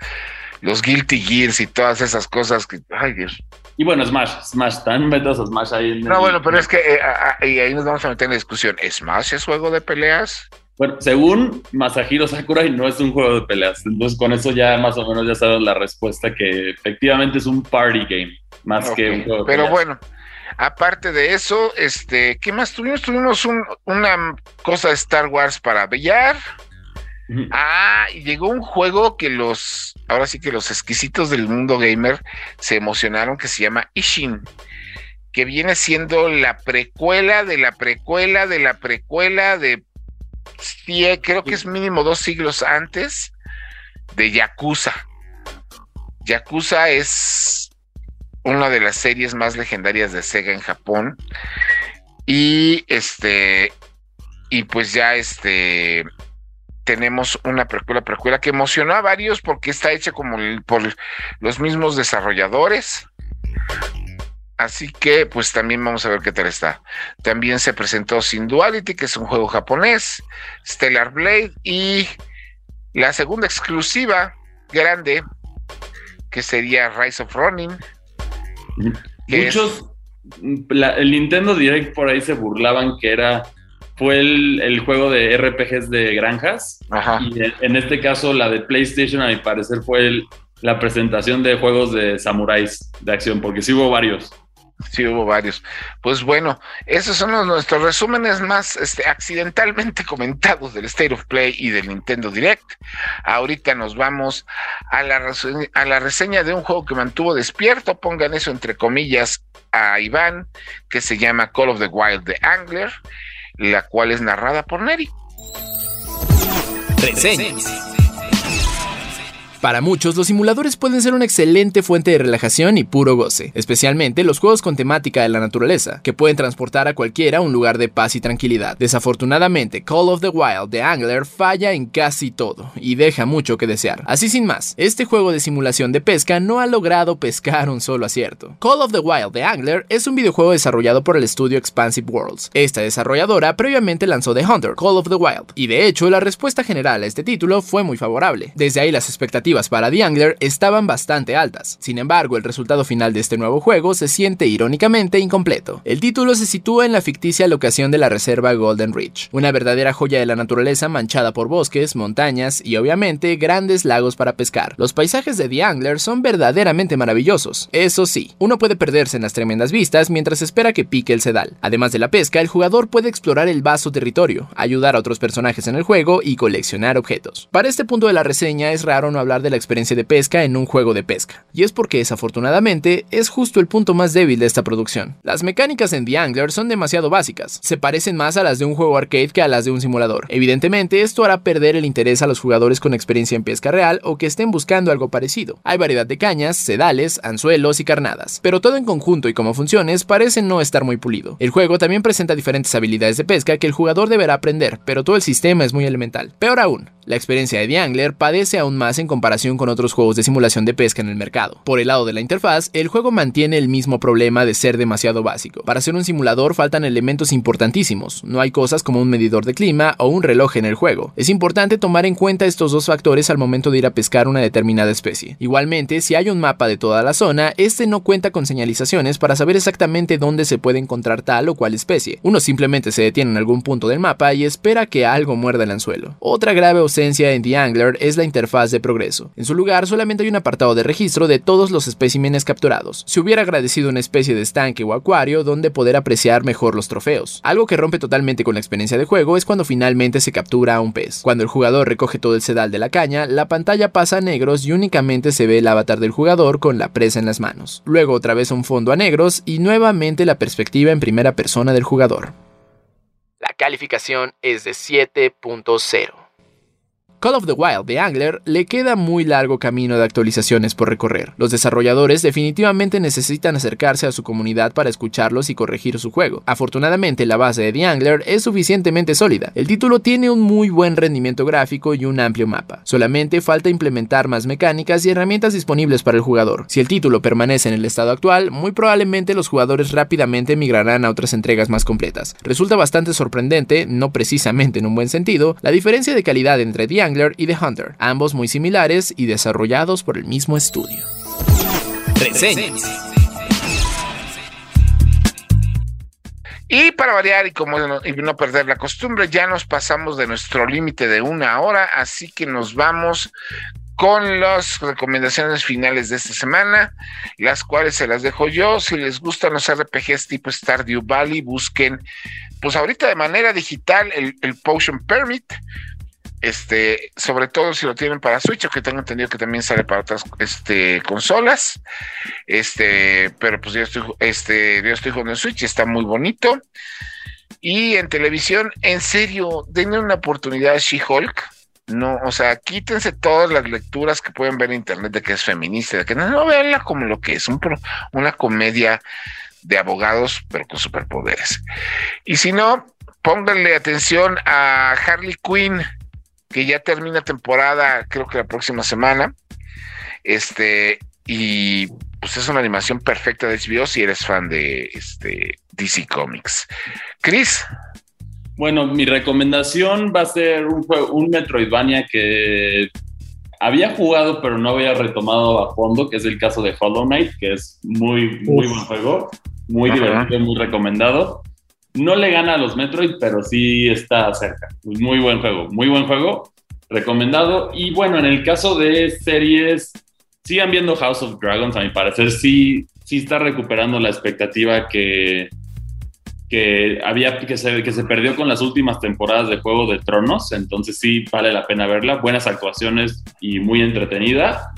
S3: los Guilty Gears y todas esas cosas que, ay Dios.
S5: Y bueno, Smash, Smash, están metas a Smash ahí. En
S3: no, bueno, pero es que eh, y ahí nos vamos a meter en la discusión. ¿Smash es juego de peleas?
S5: Bueno, según Masahiro Sakurai, no es un juego de peleas. Entonces, con eso ya más o menos ya sabes la respuesta que efectivamente es un party game más que un juego
S3: Pero bueno, aparte de eso, este, ¿qué más tuvimos? Tuvimos una cosa de Star Wars para bellar. Ah, y llegó un juego que los, ahora sí que los exquisitos del mundo gamer se emocionaron, que se llama Ishin, que viene siendo la precuela de la precuela de la precuela de, sí, creo que es mínimo dos siglos antes de Yakuza. Yakuza es una de las series más legendarias de Sega en Japón. Y este, y pues ya este, tenemos una precuela, precuela que emocionó a varios porque está hecha como por los mismos desarrolladores. Así que pues también vamos a ver qué tal está. También se presentó Sin Duality, que es un juego japonés, Stellar Blade y la segunda exclusiva grande, que sería Rise of Ronin,
S5: Muchos, el Nintendo Direct por ahí se burlaban que era fue el, juego de RPGs de granjas. Y en, este caso, la de PlayStation, a mi parecer, fue la presentación de juegos de samuráis de acción, porque sí hubo varios.
S3: Sí, hubo varios. Pues bueno, esos son nuestros resúmenes más este, accidentalmente comentados del State of Play y del Nintendo Direct. Ahorita nos vamos a la, a la reseña de un juego que mantuvo despierto, pongan eso entre comillas a Iván, que se llama Call of the Wild The Angler, la cual es narrada por Neri.
S2: Reseñas. Para muchos, los simuladores pueden ser una excelente fuente de relajación y puro goce, especialmente los juegos con temática de la naturaleza, que pueden transportar a cualquiera a un lugar de paz y tranquilidad. Desafortunadamente, Call of the Wild The Angler falla en casi todo, y deja mucho que desear. Así sin más, este juego de simulación de pesca no ha logrado pescar un solo acierto. Call of the Wild The Angler es un videojuego desarrollado por el estudio Expansive Worlds. Esta desarrolladora previamente lanzó The Hunter, Call of the Wild, y de hecho la respuesta general a este título fue muy favorable. Desde ahí las expectativas para The Angler estaban bastante altas. Sin embargo, el resultado final de este nuevo juego se siente irónicamente incompleto. El título se sitúa en la ficticia locación de la reserva Golden Ridge, una verdadera joya de la naturaleza manchada por bosques, montañas y obviamente grandes lagos para pescar. Los paisajes de The Angler son verdaderamente maravillosos. Eso sí, uno puede perderse en las tremendas vistas mientras espera que pique el sedal. Además de la pesca, el jugador puede explorar el vasto territorio, ayudar a otros personajes en el juego y coleccionar objetos. Para este punto de la reseña es raro no hablar de la experiencia de pesca en un juego de pesca. Y es porque desafortunadamente es justo el punto más débil de esta producción. Las mecánicas en The Angler son demasiado básicas, se parecen más a las de un juego arcade que a las de un simulador. Evidentemente esto hará perder el interés a los jugadores con experiencia en pesca real o que estén buscando algo parecido. Hay variedad de cañas, sedales, anzuelos y carnadas, pero todo en conjunto y como funciones parece no estar muy pulido. El juego también presenta diferentes habilidades de pesca que el jugador deberá aprender, pero todo el sistema es muy elemental. Peor aún, la experiencia de The Angler padece aún más en comparación con otros juegos de simulación de pesca en el mercado. Por el lado de la interfaz, el juego mantiene el mismo problema de ser demasiado básico. Para ser un simulador faltan elementos importantísimos, no hay cosas como un medidor de clima o un reloj en el juego. Es importante tomar en cuenta estos dos factores al momento de ir a pescar una determinada especie. Igualmente, si hay un mapa de toda la zona, este no cuenta con señalizaciones para saber exactamente dónde se puede encontrar tal o cual especie. Uno simplemente se detiene en algún punto del mapa y espera que algo muerda el anzuelo. Otra grave ausencia en The Angler es la interfaz de progreso. En su lugar solamente hay un apartado de registro de todos los especímenes capturados. Se hubiera agradecido una especie de estanque o acuario donde poder apreciar mejor los trofeos. Algo que rompe totalmente con la experiencia de juego es cuando finalmente se captura a un pez. Cuando el jugador recoge todo el sedal de la caña, la pantalla pasa a negros y únicamente se ve el avatar del jugador con la presa en las manos. Luego otra vez un fondo a negros y nuevamente la perspectiva en primera persona del jugador. La calificación es de 7.0. Call of the Wild de Angler le queda muy largo camino de actualizaciones por recorrer. Los desarrolladores definitivamente necesitan acercarse a su comunidad para escucharlos y corregir su juego. Afortunadamente la base de The Angler es suficientemente sólida. El título tiene un muy buen rendimiento gráfico y un amplio mapa. Solamente falta implementar más mecánicas y herramientas disponibles para el jugador. Si el título permanece en el estado actual, muy probablemente los jugadores rápidamente migrarán a otras entregas más completas. Resulta bastante sorprendente, no precisamente en un buen sentido, la diferencia de calidad entre The Angler y The Hunter, ambos muy similares y desarrollados por el mismo estudio.
S3: Y para variar y como no, y no perder la costumbre, ya nos pasamos de nuestro límite de una hora, así que nos vamos con las recomendaciones finales de esta semana, las cuales se las dejo yo. Si les gustan los RPGs tipo Stardew Valley, busquen, pues ahorita de manera digital, el, el Potion Permit este, sobre todo si lo tienen para Switch, que tengo entendido que también sale para otras este, consolas. Este, pero pues yo estoy, este, yo estoy jugando en Switch, está muy bonito. Y en televisión, en serio, denle una oportunidad a She-Hulk. No, o sea, quítense todas las lecturas que pueden ver en internet de que es feminista, de que no, no veanla como lo que es, un, una comedia de abogados, pero con superpoderes. Y si no, pónganle atención a Harley Quinn que ya termina temporada, creo que la próxima semana. Este, y pues es una animación perfecta de HBO si eres fan de este DC Comics. Chris.
S5: Bueno, mi recomendación va a ser un, un Metroidvania que había jugado pero no había retomado a fondo, que es el caso de Hollow Knight, que es muy, muy buen juego, muy divertido, muy recomendado. No le gana a los Metroid, pero sí está cerca. Muy buen juego, muy buen juego, recomendado. Y bueno, en el caso de series, sigan viendo House of Dragons, a mi parecer sí, sí está recuperando la expectativa que, que había que se, que se perdió con las últimas temporadas de Juego de Tronos, entonces sí vale la pena verla, buenas actuaciones y muy entretenida.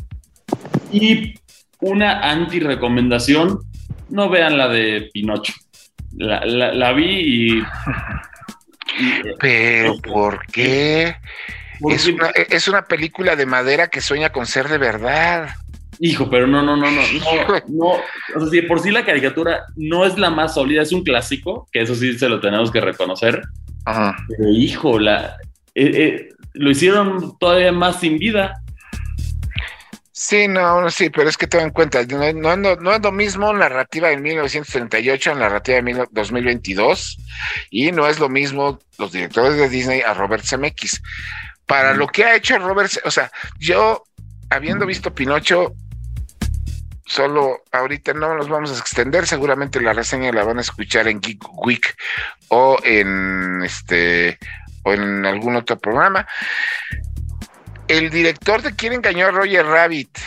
S5: Y una anti recomendación, no vean la de Pinocho la, la, vi y,
S3: Pero, ¿por qué? Es una, es una película de madera que sueña con ser de verdad.
S5: Hijo, pero no, no, no, no, no, O sea, por sí la caricatura no es la más sólida, es un clásico, que eso sí se lo tenemos que reconocer. Pero hijo, la, eh, eh, lo hicieron todavía más sin vida.
S3: Sí, no, sí, pero es que ten en cuenta, no, no, es lo mismo narrativa en 1938 narrativa en 2022 y no es lo mismo los directores de Disney a Robert Zemeckis. Para lo que ha hecho Robert, o sea, yo habiendo visto Pinocho, solo ahorita no nos vamos a extender, seguramente la reseña la van a escuchar en Geek Week o en este o en algún otro programa el director de quién engañó a Roger Rabbit.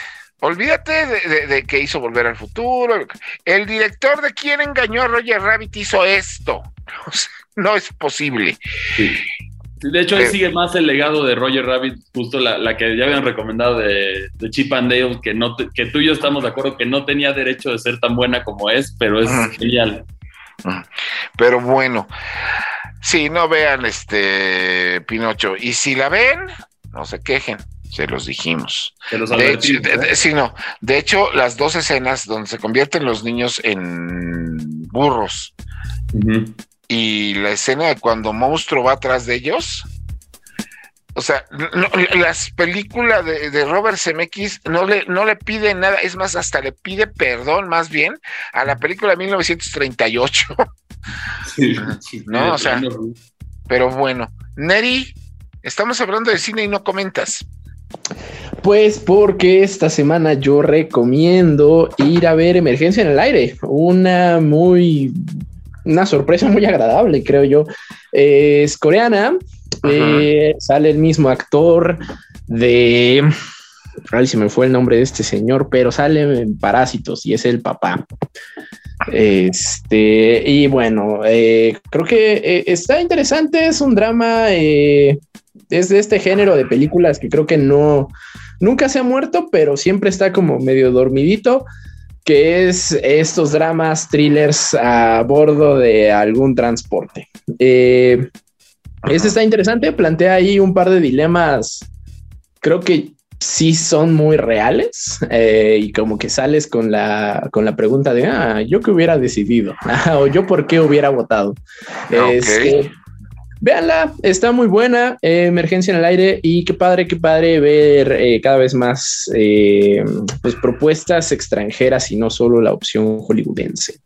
S3: Olvídate de, que hizo Volver al Futuro. El director de quién engañó a Roger Rabbit hizo esto. no es posible.
S5: De hecho, ahí sigue más el legado de Roger Rabbit, justo la, que ya habían recomendado de, Chip and Dale, que, no que tú y yo estamos de acuerdo que no tenía derecho de ser tan buena como es, pero es genial.
S3: Pero bueno, si no vean este Pinocho, y si la ven, no se quejen, se los dijimos. de hecho, sí, no. De hecho, las dos escenas donde se convierten los niños en burros y la escena de cuando monstruo va atrás de ellos. O sea, las películas de, Robert Zemeckis no le, no le pide nada, es más, hasta le pide perdón más bien a la película de 1938. no, o sea, pero bueno, Neri, estamos hablando de cine y no comentas.
S1: Pues porque esta semana yo recomiendo ir a ver Emergencia en el Aire, una muy una sorpresa muy agradable, creo yo. es coreana, eh, sale el mismo actor de... Ay, se me fue el nombre de este señor, pero sale en Parásitos y es el papá. Este, y bueno, eh, creo que eh, está interesante, es un drama, es de este género de películas que creo que no, nunca se ha muerto, pero siempre está como medio dormidito que es estos dramas, thrillers a bordo de algún transporte. Eh, este está interesante, plantea ahí un par de dilemas, creo que sí son muy reales eh, y como que sales con la, con la pregunta de, ah, yo qué hubiera decidido o yo por qué hubiera votado. Este, Véanla, está muy buena, eh, Emergencia en el aire y qué padre, qué padre ver eh, cada vez más eh, pues, propuestas extranjeras y no solo la opción hollywoodense.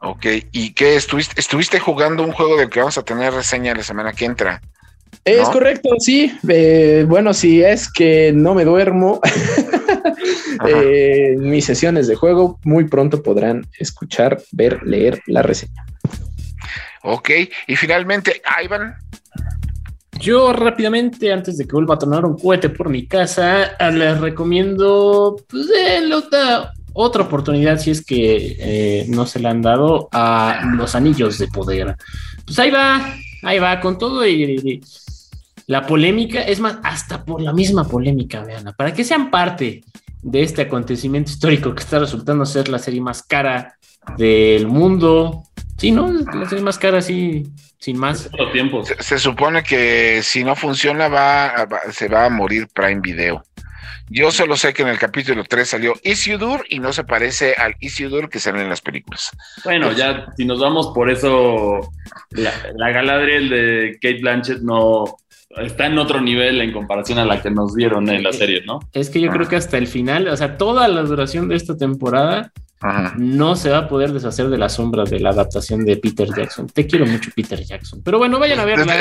S3: Ok, ¿y qué estuviste, estuviste jugando un juego del que vamos a tener reseña la semana que entra?
S1: Es correcto, sí. bueno, si es que no me duermo, mis sesiones de juego muy pronto podrán escuchar, ver, leer la reseña.
S3: Ok, y finalmente, Ivan.
S4: Yo rápidamente, antes de que vuelva a tornar un cohete por mi casa, les recomiendo pues, otra, otra, oportunidad si es que eh, no se le han dado a los anillos de poder. Pues ahí va, ahí va, con todo y, la polémica, es más, hasta por la misma polémica, vean, para que sean parte de este acontecimiento histórico que está resultando ser la serie más cara del mundo, Sí, ¿no? La serie más cara, así, sin más.
S3: Se, supone que si no funciona, va, se va a morir Prime Video. Yo solo sé que en el capítulo 3 salió Isildur y no se parece al Isildur que sale en las películas.
S5: Bueno, ya si nos vamos por eso, la, Galadriel de Kate Blanchett no está en otro nivel en comparación a la que nos dieron en la serie, ¿no?
S4: Es que yo creo que hasta el final, o sea, toda la duración de esta temporada no se va a poder deshacer de la sombra de la adaptación de Peter Jackson. Te quiero mucho, Peter Jackson. Pero bueno, vayan a verla.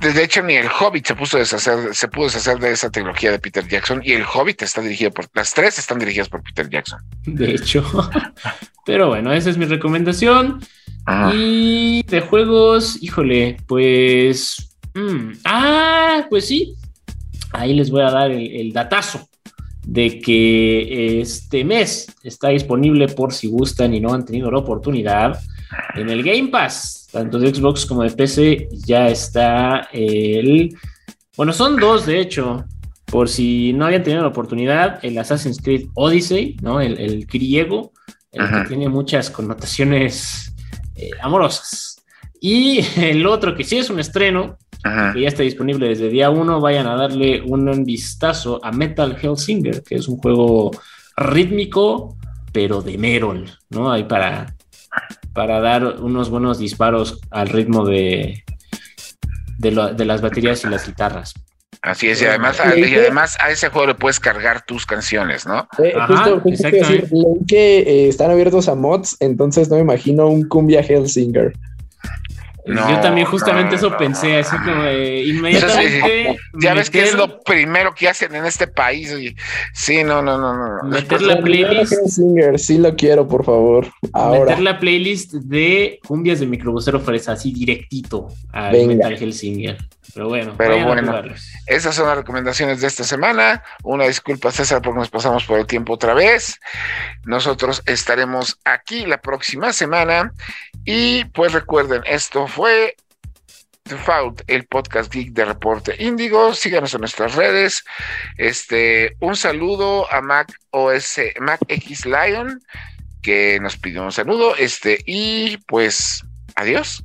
S3: De, hecho, ni el Hobbit se puso a deshacer, se pudo deshacer de esa tecnología de Peter Jackson y el Hobbit está dirigido por, las tres están dirigidas por Peter Jackson.
S4: De hecho. Pero bueno, esa es mi recomendación. Y de juegos, híjole, pues. Mm, ah, pues sí. Ahí les voy a dar el datazo de que este mes está disponible por si gustan y no han tenido la oportunidad en el Game Pass, tanto de Xbox como de PC, ya está el... Bueno, son dos de hecho, por si no habían tenido la oportunidad, el Assassin's Creed Odyssey, ¿no? El, griego, el que tiene muchas connotaciones eh, amorosas. Y el otro que sí es un estreno, que ya está disponible desde día uno, vayan a darle un vistazo a Metal Hellsinger, que es un juego rítmico, pero de Merol, ¿no? Ahí para, para dar unos buenos disparos al ritmo de, de, las baterías y las guitarras.
S3: Así es, y además, a, además a ese juego le puedes cargar tus canciones, ¿no?
S1: Eh, justo, que eh, están abiertos a mods, entonces no me imagino un cumbia Hellsinger
S4: yo también justamente eso pensé, así como inmediatamente.
S3: ya ves que es lo primero que hacen en este país. Sí, no, no, no, no.
S4: Meter la playlist.
S1: Sí lo quiero, por favor.
S4: Meter la playlist de cumbias de microbusero fresa, así directito a Metal Hellsinger. Pero bueno,
S3: Pero bueno esas son las recomendaciones de esta semana. Una disculpa, César, porque nos pasamos por el tiempo otra vez. Nosotros estaremos aquí la próxima semana. Y pues recuerden, esto fue Default, el podcast geek de Reporte Índigo. Síganos en nuestras redes. Este, un saludo a Mac OS, Mac X Lion, que nos pidió un saludo. Este, y pues, adiós.